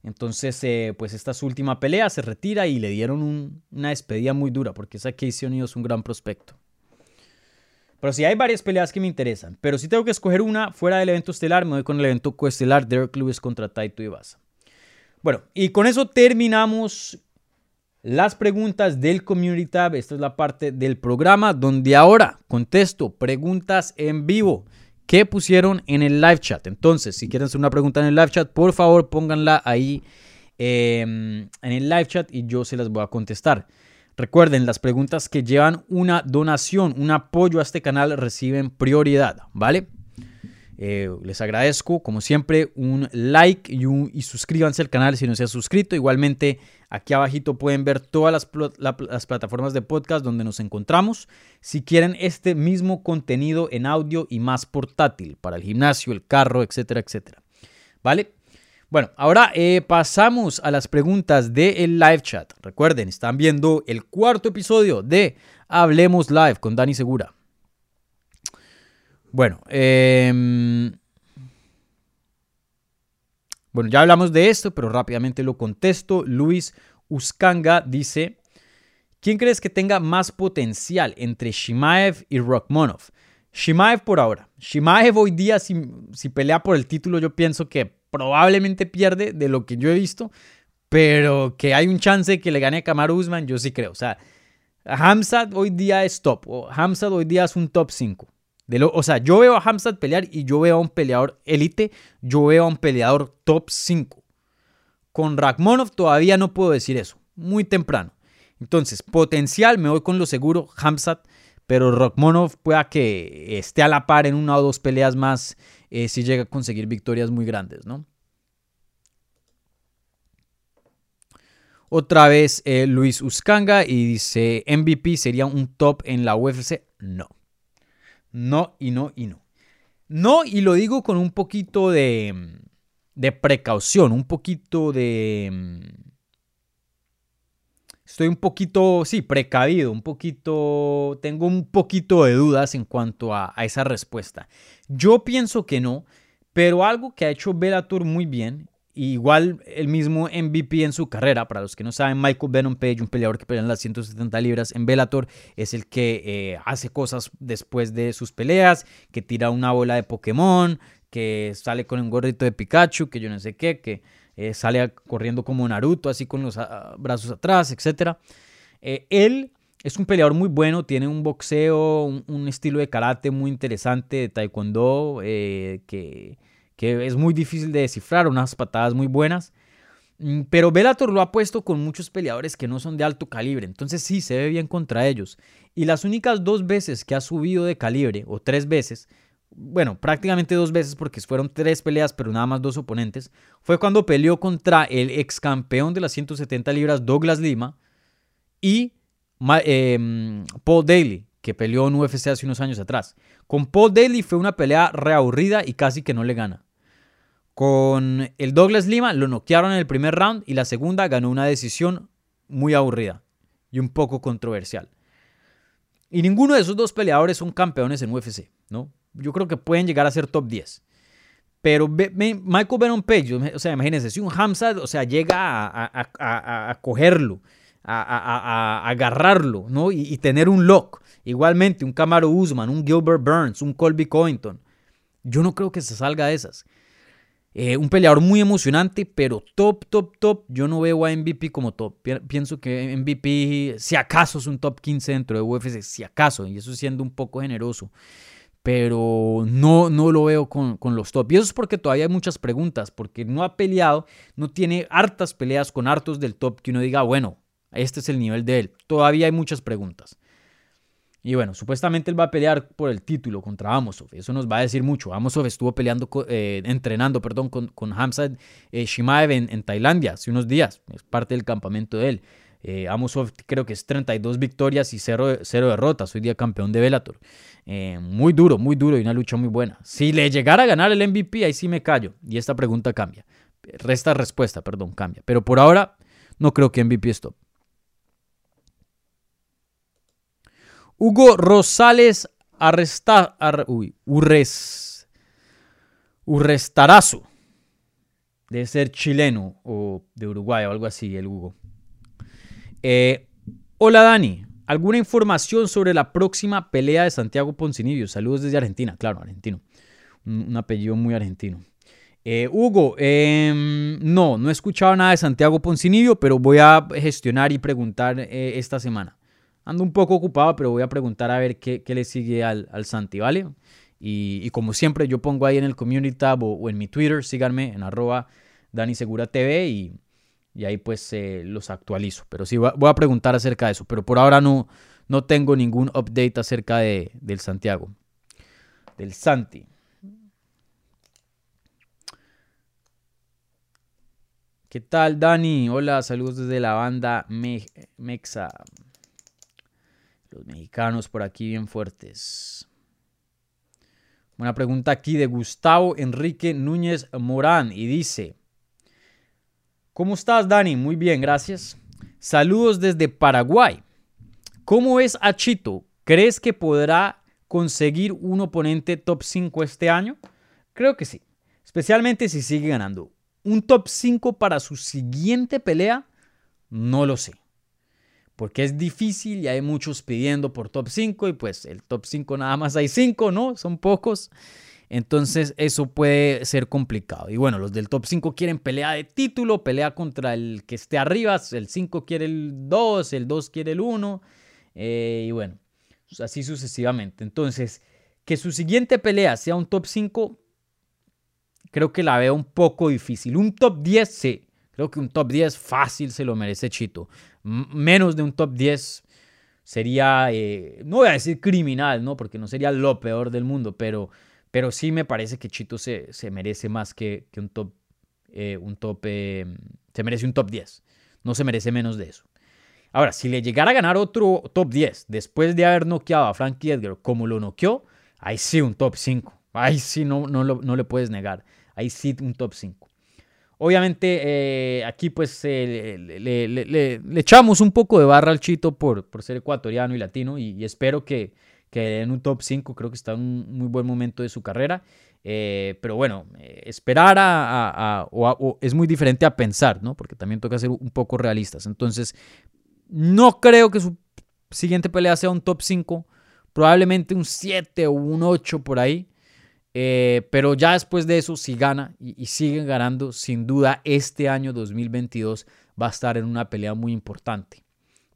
Entonces, eh, pues esta su última pelea, se retira y le dieron una despedida muy dura, porque esa Casey O'Neill es un gran prospecto. Pero sí hay varias peleas que me interesan. Pero si tengo que escoger una fuera del evento estelar, me voy con el evento coestelar Derek Lewis contra Taito Ibasa. Bueno, y con eso terminamos las preguntas del Community Tab. Esta es la parte del programa donde ahora contesto preguntas en vivo que pusieron en el live chat. Entonces, si quieren hacer una pregunta en el live chat, por favor pónganla ahí em, en el live chat y yo se las voy a contestar. Recuerden, las preguntas que llevan una donación, un apoyo a este canal reciben prioridad, ¿vale? Eh, les agradezco, como siempre, un like y, y, suscríbanse al canal si no se han suscrito. Igualmente, aquí abajito pueden ver todas las, las, plataformas de podcast donde nos encontramos. Si quieren este mismo contenido en audio y más portátil para el gimnasio, el carro, etcétera, etcétera. ¿Vale? Bueno, ahora eh, pasamos a las preguntas del live chat. Recuerden, están viendo el cuarto episodio de Hablemos Live con Dani Segura. Bueno, em, Bueno, ya hablamos de esto, pero rápidamente lo contesto. Luis Uskanga dice, ¿quién crees que tenga más potencial entre Shimaev y Rokmonov? Shimaev por ahora. Shimaev hoy día, si, si pelea por el título, yo pienso que probablemente pierde de lo que yo he visto, pero que hay un chance de que le gane a Kamaru Usman, yo sí creo. O sea, Hamzat hoy día es top. O Hamzat hoy día es un top 5. De lo, o sea, yo veo a Hamzat pelear y yo veo a un peleador élite, yo veo a un peleador top 5. Con Rakhmonov todavía no puedo decir eso, muy temprano. Entonces, potencial, me voy con lo seguro, Hamzat, pero Rakhmonov pueda que esté a la par en una o dos peleas más eh, si llega a conseguir victorias muy grandes, ¿no? Otra vez eh, Luis Uscanga y dice, MVP sería un top en la UFC. No. No y no y no. No, y lo digo con un poquito de, de precaución, un poquito de... Estoy un poquito, sí, precavido, un poquito, tengo un poquito de dudas en cuanto a, a esa respuesta. Yo pienso que no, pero algo que ha hecho Bellator muy bien Igual el mismo MVP en su carrera, para los que no saben, Michael Venom Page, un peleador que pelea en las 170 libras en Bellator, es el que eh, hace cosas después de sus peleas, que tira una bola de Pokémon, que sale con un gorrito de Pikachu, que yo no sé qué, que eh, sale corriendo como Naruto, así con los ah, brazos atrás, etc. Eh, él es un peleador muy bueno, tiene un boxeo, un, estilo de karate muy interesante, de taekwondo, que que es muy difícil de descifrar, unas patadas muy buenas. Mm, pero Bellator lo ha puesto con muchos peleadores que no son de alto calibre, entonces sí se ve bien contra ellos. Y las únicas dos veces que ha subido de calibre, o tres veces, bueno, prácticamente dos veces porque fueron tres peleas, pero nada más dos oponentes, fue cuando peleó contra el ex campeón de las 170 libras, Douglas Lima, y em, Paul Daly, que peleó en UFC hace unos años atrás. Con Paul Daly fue una pelea reaburrida y casi que no le gana. Con el Douglas Lima lo noquearon en el primer round y la segunda ganó una decisión muy aburrida y un poco controversial. Y ninguno de esos dos peleadores son campeones en UFC, ¿no? Yo creo que pueden llegar a ser top 10. Pero Michael Venom Page, o sea, imagínense, si un Hamzat, o sea, llega a, cogerlo, a, agarrarlo, ¿no? Y, tener un lock. Igualmente, un Camaro Usman, un Gilbert Burns, un Colby Covington. Yo no creo que se salga de esas. Eh, un peleador muy emocionante, pero top, top, top. Yo no veo a MVP como top. Pienso que MVP, si acaso, es un top 15 dentro de UFC, si acaso, y eso siendo un poco generoso. Pero no, no lo veo con, con los top. Y eso es porque todavía hay muchas preguntas, porque no ha peleado, no tiene hartas peleas con hartos del top que uno diga, bueno, este es el nivel de él. Todavía hay muchas preguntas. Y bueno, supuestamente él va a pelear por el título contra Amosov. Eso nos va a decir mucho. Amosov estuvo peleando, eh, entrenando, perdón, con, con Hamza eh, Shimaev en, Tailandia hace unos días. Es parte del campamento de él. Eh, Amosov creo que es 32 victorias y 0, derrotas. Hoy día campeón de Bellator. muy duro, muy duro y una lucha muy buena. Si le llegara a ganar el MVP, ahí sí me callo. Y esta pregunta cambia. Resta respuesta, perdón, cambia. Pero por ahora no creo que MVP stop. Hugo Rosales arresta, Urres, Urrestarazo. Debe ser chileno o de Uruguay o algo así, el Hugo. Eh, hola Dani, ¿alguna información sobre la próxima pelea de Santiago Poncinibio? Saludos desde Argentina, claro, argentino. Un, apellido muy argentino. Eh, Hugo, em, no, no he escuchado nada de Santiago Poncinibio, pero voy a gestionar y preguntar eh, esta semana. Ando un poco ocupado, pero voy a preguntar a ver qué, le sigue al, Santi, ¿vale? Y, como siempre, yo pongo ahí en el community tab o, en mi Twitter, síganme en arroba DaniSeguraTV y, y ahí pues eh, los actualizo. Pero sí, voy a preguntar acerca de eso. Pero por ahora no, no tengo ningún update acerca de, del Santiago. Del Santi. ¿Qué tal, Dani? Hola, saludos desde la banda Mexa. Los mexicanos por aquí bien fuertes. Una pregunta aquí de Gustavo Enrique Núñez Morán y dice, ¿cómo estás Dani? Muy bien, gracias. Saludos desde Paraguay. ¿Cómo es a Chito? ¿Crees que podrá conseguir un oponente top 5 este año? Creo que sí, especialmente si sigue ganando. Un top 5 para su siguiente pelea, no lo sé. Porque es difícil y hay muchos pidiendo por top 5 y pues el top 5 nada más hay 5, ¿no? Son pocos. Entonces eso puede ser complicado. Y bueno, los del top 5 quieren pelea de título, pelea contra el que esté arriba, el 5 quiere el 2, el 2 quiere el 1. Eh, y bueno, así sucesivamente. Entonces, que su siguiente pelea sea un top 5, creo que la veo un poco difícil. Un top 10, sí. Creo que un top 10 fácil se lo merece Chito. Menos de un top 10 sería, eh, no voy a decir criminal, ¿no? Porque no sería lo peor del mundo, pero pero sí me parece que Chito se, se merece más que, que un top. Eh, un top eh, se merece un top 10. No se merece menos de eso. Ahora, si le llegara a ganar otro top 10 después de haber noqueado a Frankie Edgar como lo noqueó, ahí sí un top 5. Ahí sí no, no, no le puedes negar. Ahí sí un top 5. Obviamente eh, aquí pues le, le, echamos un poco de barra al Chito por, por ser ecuatoriano y latino y espero que, que en un top 5 creo que está en un muy buen momento de su carrera. Eh, pero bueno, eh, esperar a, es muy diferente a pensar, ¿no? Porque también toca ser un poco realistas. Entonces, no creo que su siguiente pelea sea un top 5, probablemente un 7 o un 8 por ahí. Eh, pero ya después de eso, si gana y, y siguen ganando, sin duda este año 2022 va a estar en una pelea muy importante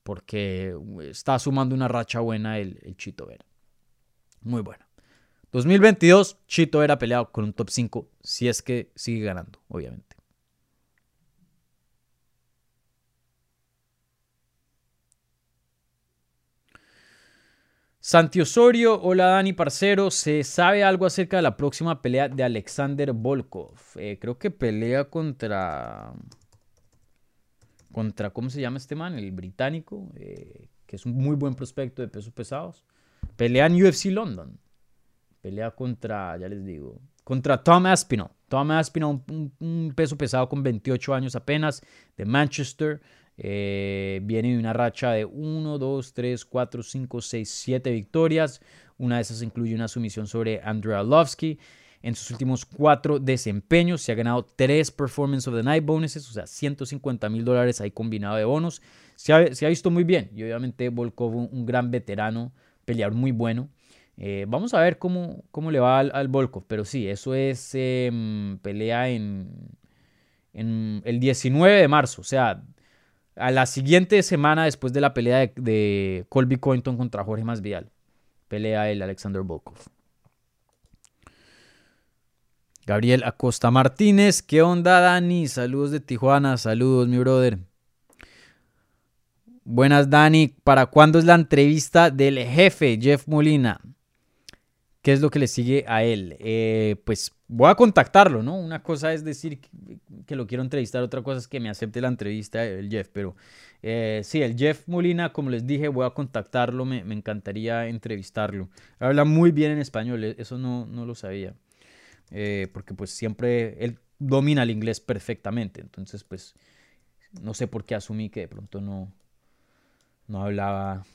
porque uh, está sumando una racha buena el, Chito Vera. Muy bueno. 2022, Chito Vera peleado con un top 5, si es que sigue ganando, obviamente. Santi Osorio, hola Dani Parcero, ¿se sabe algo acerca de la próxima pelea de Alexander Volkov? Eh, creo que pelea contra contra, ¿cómo se llama este man? El británico, eh, que es un muy buen prospecto de pesos pesados. Pelea en UFC London. Pelea contra, ya les digo, contra Tom Aspinall. Tom Aspinall, un, peso pesado con 28 años apenas, de Manchester. Eh, viene de una racha de 1, 2, 3, 4, 5, 6, 7 victorias. Una de esas incluye una sumisión sobre Andrea Arlovsky. En sus últimos cuatro desempeños se ha ganado tres Performance of the Night bonuses, o sea, 150 mil dólares ahí combinado de bonos. Se ha, visto muy bien y obviamente Volkov, un, gran veterano, peleador muy bueno. Eh, vamos a ver cómo, cómo le va al, Volkov, pero sí, eso es em, pelea en, en el 19 de marzo, o sea, a la siguiente semana después de la pelea de, Colby Cointon contra Jorge Masvidal. Pelea el Alexander Volkov. Gabriel Acosta Martínez, ¿qué onda Dani? Saludos de Tijuana, saludos mi brother. Buenas Dani, ¿para cuándo es la entrevista del jefe Jeff Molina? ¿Qué es lo que le sigue a él? Eh, pues voy a contactarlo, ¿no? Una cosa es decir que, lo quiero entrevistar, otra cosa es que me acepte la entrevista el Jeff, pero eh, sí, el Jeff Molina, como les dije, voy a contactarlo, me, encantaría entrevistarlo. Habla muy bien en español, e, eso no, no lo sabía. Eh, porque pues siempre él domina el inglés perfectamente, entonces pues no sé por qué asumí que de pronto no, no hablaba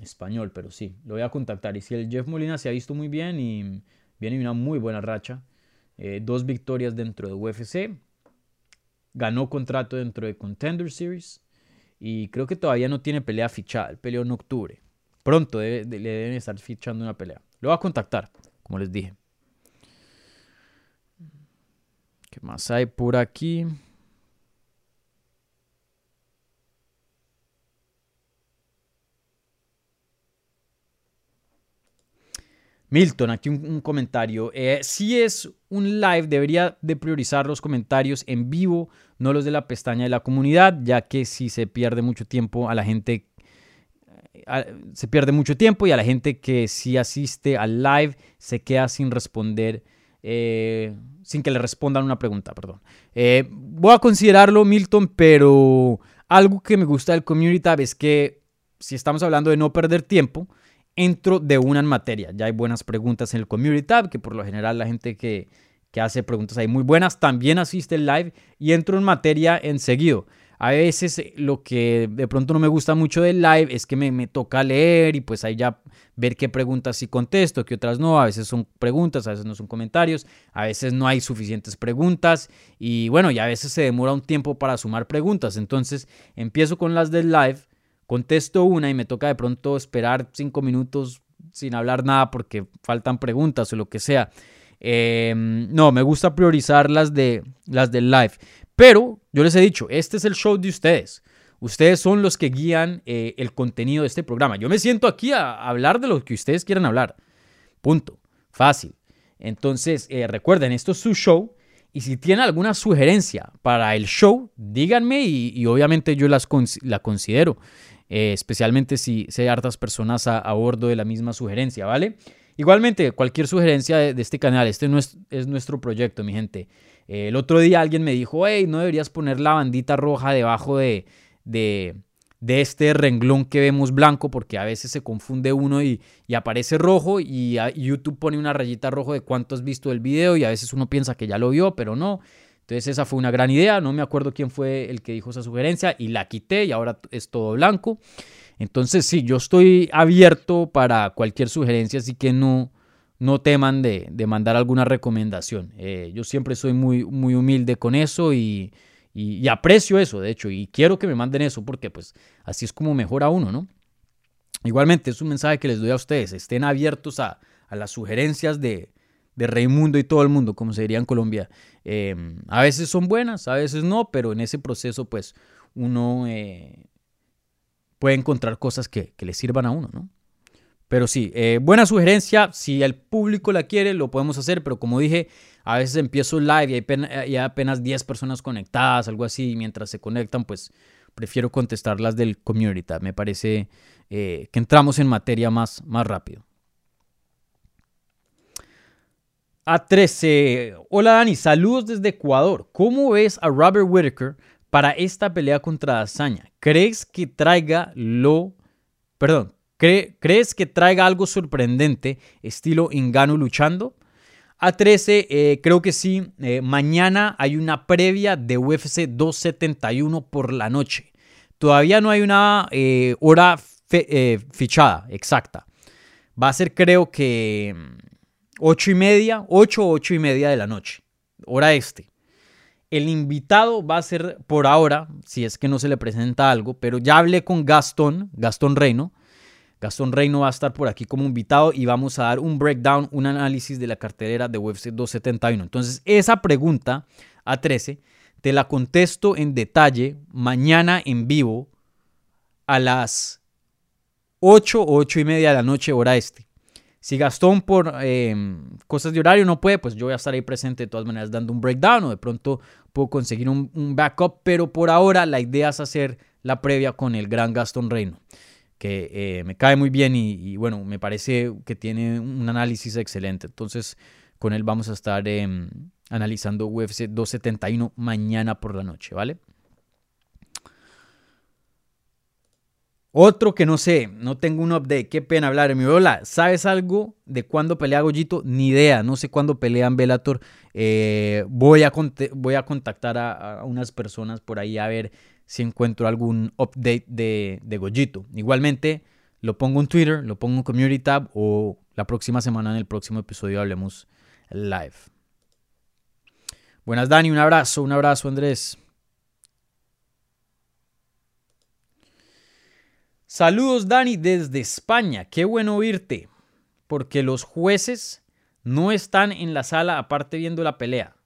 español, pero sí, lo voy a contactar. Y si el Jeff Molina se ha visto muy bien y viene una muy buena racha, eh, dos victorias dentro de UFC, ganó contrato dentro de Contender Series y creo que todavía no tiene pelea fichada, el peleó en octubre. Pronto le deben estar fichando una pelea. Lo voy a contactar, como les dije. ¿Qué más hay por aquí? Milton, aquí un, comentario. Eh, si es un live, debería de priorizar los comentarios en vivo, no los de la pestaña de la comunidad, ya que si se pierde mucho tiempo a la gente, eh, se pierde mucho tiempo y a la gente que sí asiste al live se queda sin responder eh, sin que le respondan una pregunta, perdón. Voy a considerarlo, Milton, pero algo que me gusta del Community Tab es que si estamos hablando de no perder tiempo, entro de una en materia. Ya hay buenas preguntas en el Community Tab, que por lo general la gente que, que hace preguntas ahí muy buenas también asiste el live y entro en materia enseguido. A veces eh, lo que de pronto no me gusta mucho del live es que me, me toca leer y pues ahí ya ver qué preguntas sí contesto, qué otras no. A veces son preguntas, a veces no son comentarios, a veces no hay suficientes preguntas y bueno, y a veces se demora un tiempo para sumar preguntas. Entonces empiezo con las del live, contesto una y me toca de pronto esperar cinco minutos sin hablar nada porque faltan preguntas o lo que sea. Em, no, me gusta priorizar las, de, las del live. Pero yo les he dicho, este es el show de ustedes. Ustedes son los que guían eh, el contenido de este programa. Yo me siento aquí a hablar de lo que ustedes quieran hablar. Punto. Fácil. Entonces, eh, recuerden, esto es su show. Y si tienen alguna sugerencia para el show, díganme y, obviamente yo las la considero. Eh, especialmente si, hay hartas personas a, bordo de la misma sugerencia, ¿vale? Igualmente, cualquier sugerencia de, este canal, este no es, es nuestro proyecto, mi gente. Eh, el otro día alguien me dijo, hey, no deberías poner la bandita roja debajo de, de, este renglón que vemos blanco, porque a veces se confunde uno y, aparece rojo y YouTube pone una rayita roja de cuánto has visto el video y a veces uno piensa que ya lo vio, pero no. Entonces esa fue una gran idea, no me acuerdo quién fue el que dijo esa sugerencia y la quité y ahora es todo blanco. Entonces sí, yo estoy abierto para cualquier sugerencia, así que no, no teman de, mandar alguna recomendación. Eh, yo siempre soy muy, muy humilde con eso y, aprecio eso, de hecho, y quiero que me manden eso porque pues así es como mejora uno, ¿no? Igualmente, es un mensaje que les doy a ustedes, estén abiertos a, las sugerencias de, de Raimundo y todo el mundo, como se diría en Colombia. Em, a veces son buenas, a veces no, pero en ese proceso pues uno eh, puede encontrar cosas que, que le sirvan a uno, ¿no? Pero sí, eh, buena sugerencia. Si el público la quiere, lo podemos hacer. Pero como dije, a veces empiezo live y hay, apenas 10 personas conectadas, algo así. Y mientras se conectan, pues prefiero contestarlas del community. Me parece eh, que entramos en materia más, más rápido. A13. Hola Dani, saludos desde Ecuador. ¿Cómo ves a Robert Whitaker para esta pelea contra Azaña? ¿Crees que traiga lo... Perdón, ¿Crees que traiga algo sorprendente, estilo Ingano luchando? A13, eh, creo que sí. Eh, mañana hay una previa de UFC 271 por la noche. Todavía no hay una eh, hora fichada exacta. Va a ser creo que 8 y media, 8 o 8 y media de la noche. Hora este. El invitado va a ser por ahora, si es que no se le presenta algo, pero ya hablé con Gastón, Gastón Reino Gastón Reino va a estar por aquí como invitado y vamos a dar un breakdown, un análisis de la cartelera de UFC 271. Entonces, esa pregunta a 13 te la contesto en detalle mañana en vivo a las 8 o 8 y media de la noche, hora este. Si Gastón por em, cosas de horario no puede, pues yo voy a estar ahí presente de todas maneras dando un breakdown o de pronto puedo conseguir un, backup, pero por ahora la idea es hacer la previa con el gran Gastón Reino que eh, me cae muy bien y, bueno, me parece que tiene un análisis excelente. Entonces, con él vamos a estar em, analizando UFC 271 mañana por la noche, ¿vale? Otro que no sé, no tengo un update, qué pena hablar. Mi hola, ¿sabes algo de cuándo pelea Goyito? Ni idea, no sé cuándo pelean Velator. Eh, voy, a voy a contactar a, unas personas por ahí a ver si encuentro algún update de, Gojito. Igualmente, lo pongo en Twitter, lo pongo en Community Tab o la próxima semana en el próximo episodio hablemos live. Buenas Dani, un abrazo, un abrazo Andrés. Saludos Dani desde España, qué bueno oírte, porque los jueces no están en la sala aparte viendo la pelea,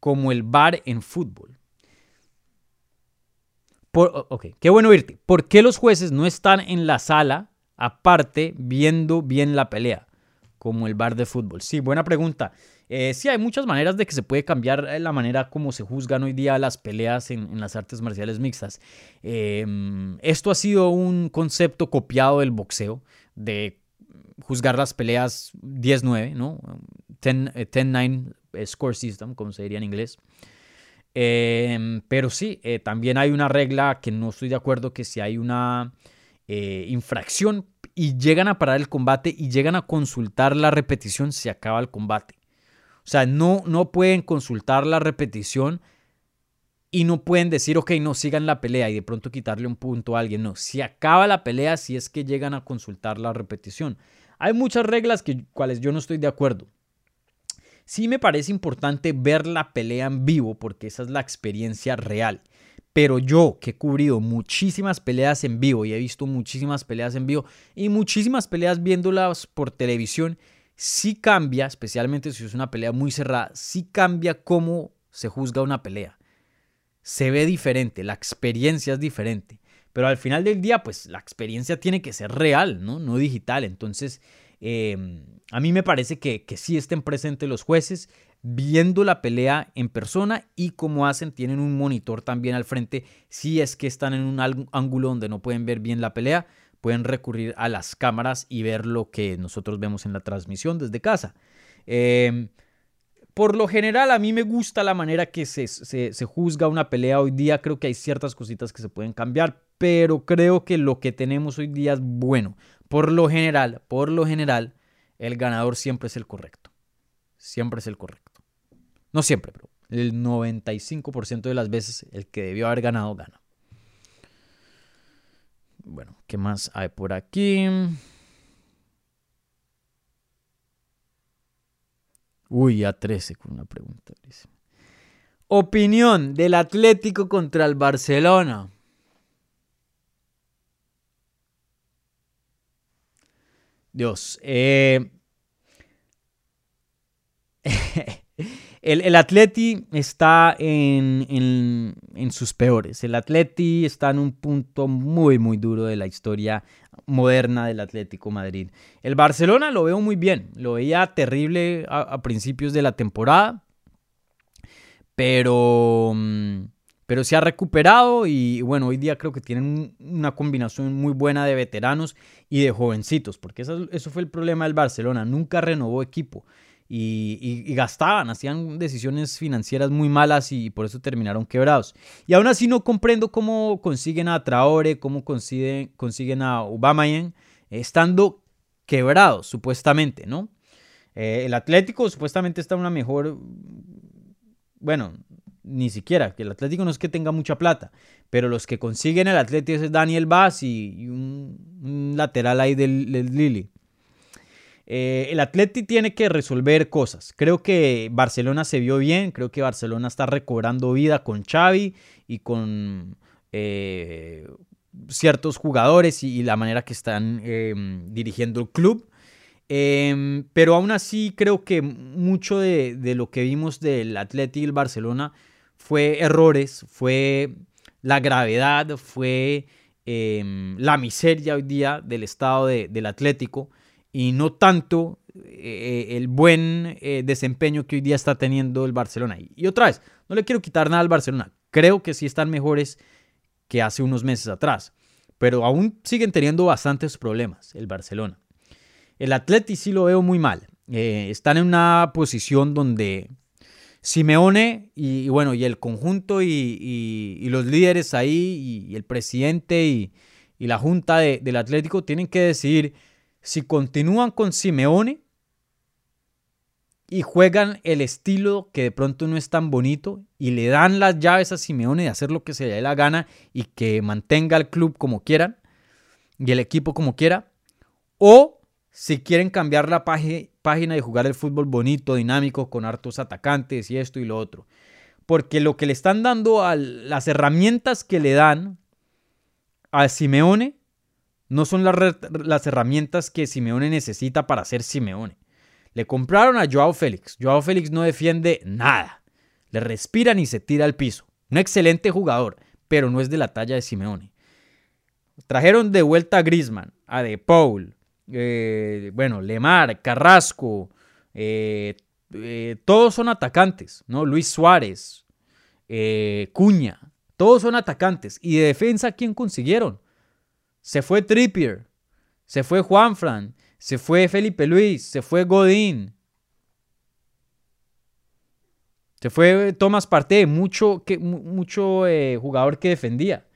como el bar en fútbol ok, qué bueno oírte. ¿Por qué los jueces no están en la sala aparte viendo bien la pelea? Como el bar de fútbol. Sí, buena pregunta. Eh, sí, hay muchas maneras de que se puede cambiar eh, la manera como se juzgan hoy día las peleas en, las artes marciales mixtas. Em, esto ha sido un concepto copiado del boxeo, de juzgar las peleas 10-9, ¿no? 10-9 eh, score system, como se diría en inglés. Em, pero sí, también hay una regla que no estoy de acuerdo, que si hay una infracción y llegan a parar el combate y llegan a consultar la repetición, se acaba el combate. O sea, no, no pueden consultar la repetición y no pueden decir, ok, no, sigan la pelea y de pronto quitarle un punto a alguien. No, si acaba la pelea, si es que llegan a consultar la repetición. Hay muchas reglas que cuales yo no estoy de acuerdo. Sí me parece importante ver la pelea en vivo porque esa es la experiencia real. Pero yo que he cubrido muchísimas peleas en vivo y he visto muchísimas peleas en vivo y muchísimas peleas viéndolas por televisión, sí cambia, especialmente si es una pelea muy cerrada, sí cambia cómo se juzga una pelea se ve diferente, la experiencia es diferente. Pero al final del día, pues la experiencia tiene que ser real, no, no digital. Entonces, em, a mí me parece que, que sí estén presentes los jueces viendo la pelea en persona y como hacen, tienen un monitor también al frente. Si es que están en un ángulo donde no pueden ver bien la pelea, pueden recurrir a las cámaras y ver lo que nosotros vemos en la transmisión desde casa. Eh, por lo general, a mí me gusta la manera que se, juzga una pelea hoy día. Creo que hay ciertas cositas que se pueden cambiar, pero creo que lo que tenemos hoy día es bueno. Por lo general, por lo general, el ganador siempre es el correcto. Siempre es el correcto. No siempre, pero el 95% de las veces el que debió haber ganado gana. Bueno, ¿qué más hay por aquí? Uy, a 13 con una pregunta. Opinión del Atlético contra el Barcelona. Dios. Eh, [LAUGHS] el, el, Atleti está en, en, sus peores. El Atleti está en un punto muy, muy duro de la historia moderna del Atlético Madrid. El Barcelona lo veo muy bien, lo veía terrible a, principios de la temporada, pero, mm, pero se ha recuperado y bueno, hoy día creo que tienen una combinación muy buena de veteranos y de jovencitos, porque eso, eso fue el problema del Barcelona, nunca renovó equipo y, gastaban, hacían decisiones financieras muy malas y por eso terminaron quebrados. Y aún así no comprendo cómo consiguen a Traore, cómo consiguen, consiguen a Aubameyang estando quebrados, supuestamente, ¿no? Eh, el Atlético supuestamente está en una mejor... Bueno, ni siquiera, que el Atlético no es que tenga mucha plata, pero los que consiguen el Atlético es Daniel Vaz y, un, lateral ahí del, del Lili. Eh, el Atleti tiene que resolver cosas. Creo que Barcelona se vio bien, creo que Barcelona está recobrando vida con Xavi y con eh, ciertos jugadores y, la manera que están em, dirigiendo el club. Em, pero aún así creo que mucho de, lo que vimos del Atleti y el Barcelona fue errores, fue la gravedad, fue em, la miseria hoy día del estado del Atlético y no tanto eh, el buen eh, desempeño que hoy día está teniendo el Barcelona. Y otra vez, no le quiero quitar nada al Barcelona. Creo que sí están mejores que hace unos meses atrás. Pero aún siguen teniendo bastantes problemas el Barcelona. El Atleti sí lo veo muy mal. Eh, están en una posición donde Simeone y, bueno, y el conjunto y, los líderes ahí y, el presidente y, la junta del Atlético tienen que decidir si continúan con Simeone y juegan el estilo que de pronto no es tan bonito y le dan las llaves a Simeone de hacer lo que se le dé la gana y que mantenga el club como quieran y el equipo como quiera, o si quieren cambiar la página y jugar el fútbol bonito, dinámico, con hartos atacantes y esto y lo otro. Porque lo que le están dando a las herramientas que le dan a Simeone no son las, herramientas que Simeone necesita para ser Simeone. Le compraron a Joao Félix. Joao Félix no defiende nada. Le respiran y se tira al piso. Un excelente jugador, pero no es de la talla de Simeone. Trajeron de vuelta a Grisman, a De Paul, eh, bueno, Lemar, Carrasco, eh, eh, todos son atacantes, ¿no? Luis Suárez, Cuña, todos son atacantes. ¿Y de defensa quién consiguieron? Se fue Trippier, se fue Juanfran, se fue Felipe Luis, se fue Godín. Se fue Tomás Partey, mucho, que, mucho eh, jugador que defendía.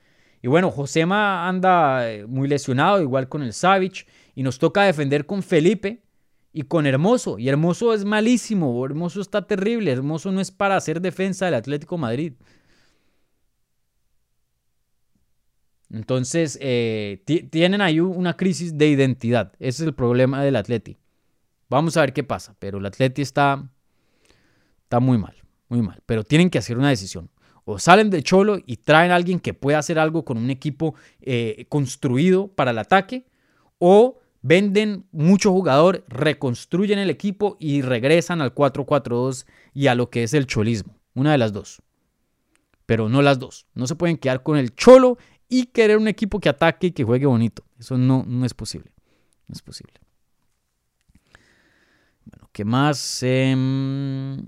Y bueno, Josema anda eh, muy lesionado, igual con el Savage. Y nos toca defender con Felipe y con Hermoso. Y Hermoso es malísimo, Hermoso está terrible. Hermoso no es para hacer defensa del Atlético Madrid. Entonces, eh, tienen ahí una crisis de identidad. Ese es el problema del Atleti. Vamos a ver qué pasa, pero el Atleti está, está muy mal, muy mal. Pero tienen que hacer una decisión. O salen de Cholo y traen a alguien que pueda hacer algo con un equipo eh, construido para el ataque, o venden mucho jugador, reconstruyen el equipo y regresan al 4-4-2 y a lo que es el cholismo. Una de las dos. Pero no las dos. No se pueden quedar con el cholo y querer un equipo que ataque y que juegue bonito. Eso no, no es posible. No es posible. Bueno, ¿qué más? Em,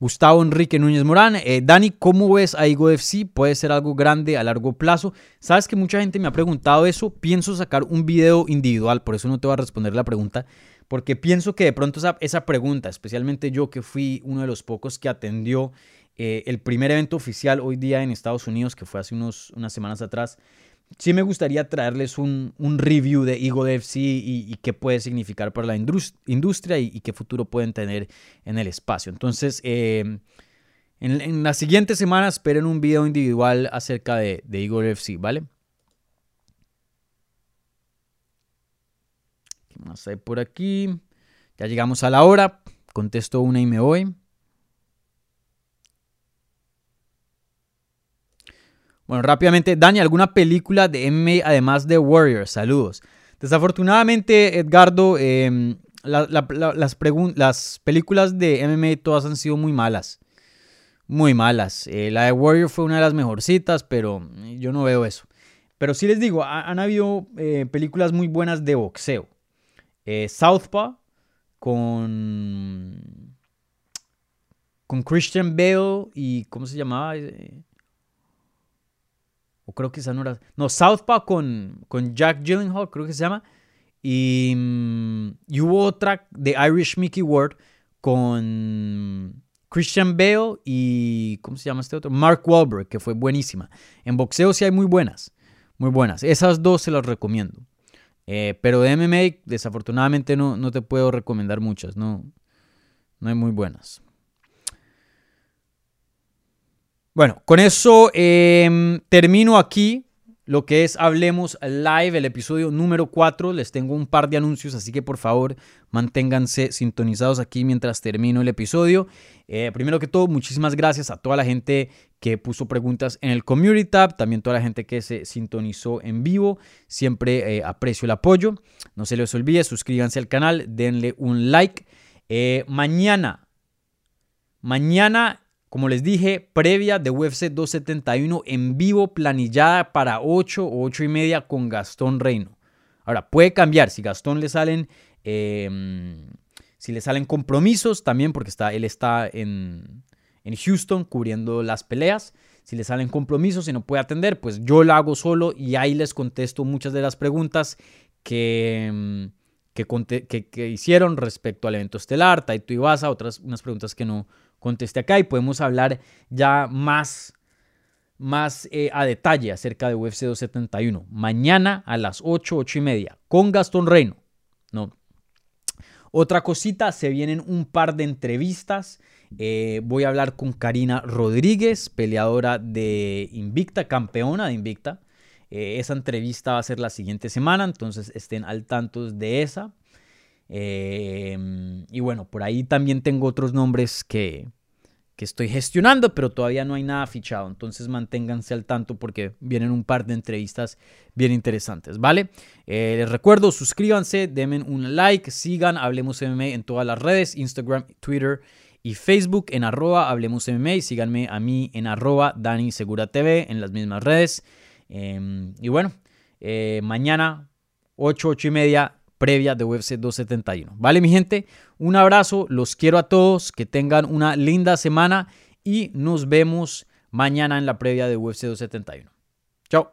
Gustavo Enrique Núñez Morán. Eh, Dani, ¿cómo ves a Igo FC? ¿Puede ser algo grande a largo plazo? Sabes que mucha gente me ha preguntado eso. Pienso sacar un video individual, por eso no te voy a responder la pregunta. Porque pienso que de pronto esa, esa pregunta, especialmente yo que fui uno de los pocos que atendió eh, el primer evento oficial hoy día en Estados Unidos, que fue hace unos, unas semanas atrás, sí me gustaría traerles un, review de Eagle FC y, qué puede significar para la industria y, qué futuro pueden tener en el espacio. Entonces, em, en, las siguientes semanas esperen un video individual acerca de, de Eagle FC, ¿vale? ¿Qué más hay por aquí? Ya llegamos a la hora. Contesto una y me voy. Bueno, rápidamente, Dani, ¿alguna película de MMA además de Warrior? Saludos. Desafortunadamente, Edgardo, em, las, las, películas de MMA todas han sido muy malas. Muy malas. Eh, la de Warrior fue una de las mejorcitas, pero yo no veo eso. Pero sí les digo, han habido eh, películas muy buenas de boxeo. Eh, Southpaw con, con Christian Bale y ¿cómo se llamaba? O creo que esa no era. No, Southpaw con, con Jack Gyllenhaal, creo que se llama. Y, mm, y, hubo otra de Irish Mickey Ward con Christian Bale y. ¿Cómo se llama este otro? Mark Wahlberg, que fue buenísima. En boxeo sí hay muy buenas. Muy buenas. Esas dos se las recomiendo. Eh, pero de MMA, desafortunadamente, no, no te puedo recomendar muchas. No, no hay muy buenas. Bueno, con eso em, termino aquí lo que es Hablemos Live, el episodio número 4. Les tengo un par de anuncios, así que por favor manténganse sintonizados aquí mientras termino el episodio. Eh, primero que todo, muchísimas gracias a toda la gente que puso preguntas en el Community Tab, también toda la gente que se sintonizó en vivo. Siempre eh, aprecio el apoyo. No se les olvide, suscríbanse al canal, denle un like. Eh, mañana, mañana como les dije, previa de UFC 271 en vivo, planillada para 8 o 8 y media con Gastón Reino. Ahora, puede cambiar si Gastón le salen, em, si le salen compromisos también, porque está, él está en, en Houston cubriendo las peleas. Si le salen compromisos y no puede atender, pues yo lo hago solo y ahí les contesto muchas de las preguntas que, em, que, que, hicieron respecto al evento estelar, Taito Ibasa, otras unas preguntas que no, conteste acá y podemos hablar ya más, más eh, a detalle acerca de UFC 271. Mañana a las 8, 8 y media con Gastón Reino. No. Otra cosita, se vienen un par de entrevistas. Eh, voy a hablar con Karina Rodríguez, peleadora de Invicta, campeona de Invicta. Eh, esa entrevista va a ser la siguiente semana, entonces estén al tanto de esa. Em, y bueno, por ahí también tengo otros nombres que, que estoy gestionando, pero todavía no hay nada fichado. Entonces manténganse al tanto porque vienen un par de entrevistas bien interesantes, ¿vale? Eh, les recuerdo, suscríbanse, denme un like, sigan Hablemos MMA en todas las redes, Instagram, Twitter y Facebook en arroba Hablemos MMA. Y síganme a mí en arroba Dani Segura TV en las mismas redes. Em, y bueno, eh, mañana 8, 8 y media previa de UFC 271. Vale, mi gente, un abrazo, los quiero a todos, que tengan una linda semana y nos vemos mañana en la previa de UFC 271. Chao.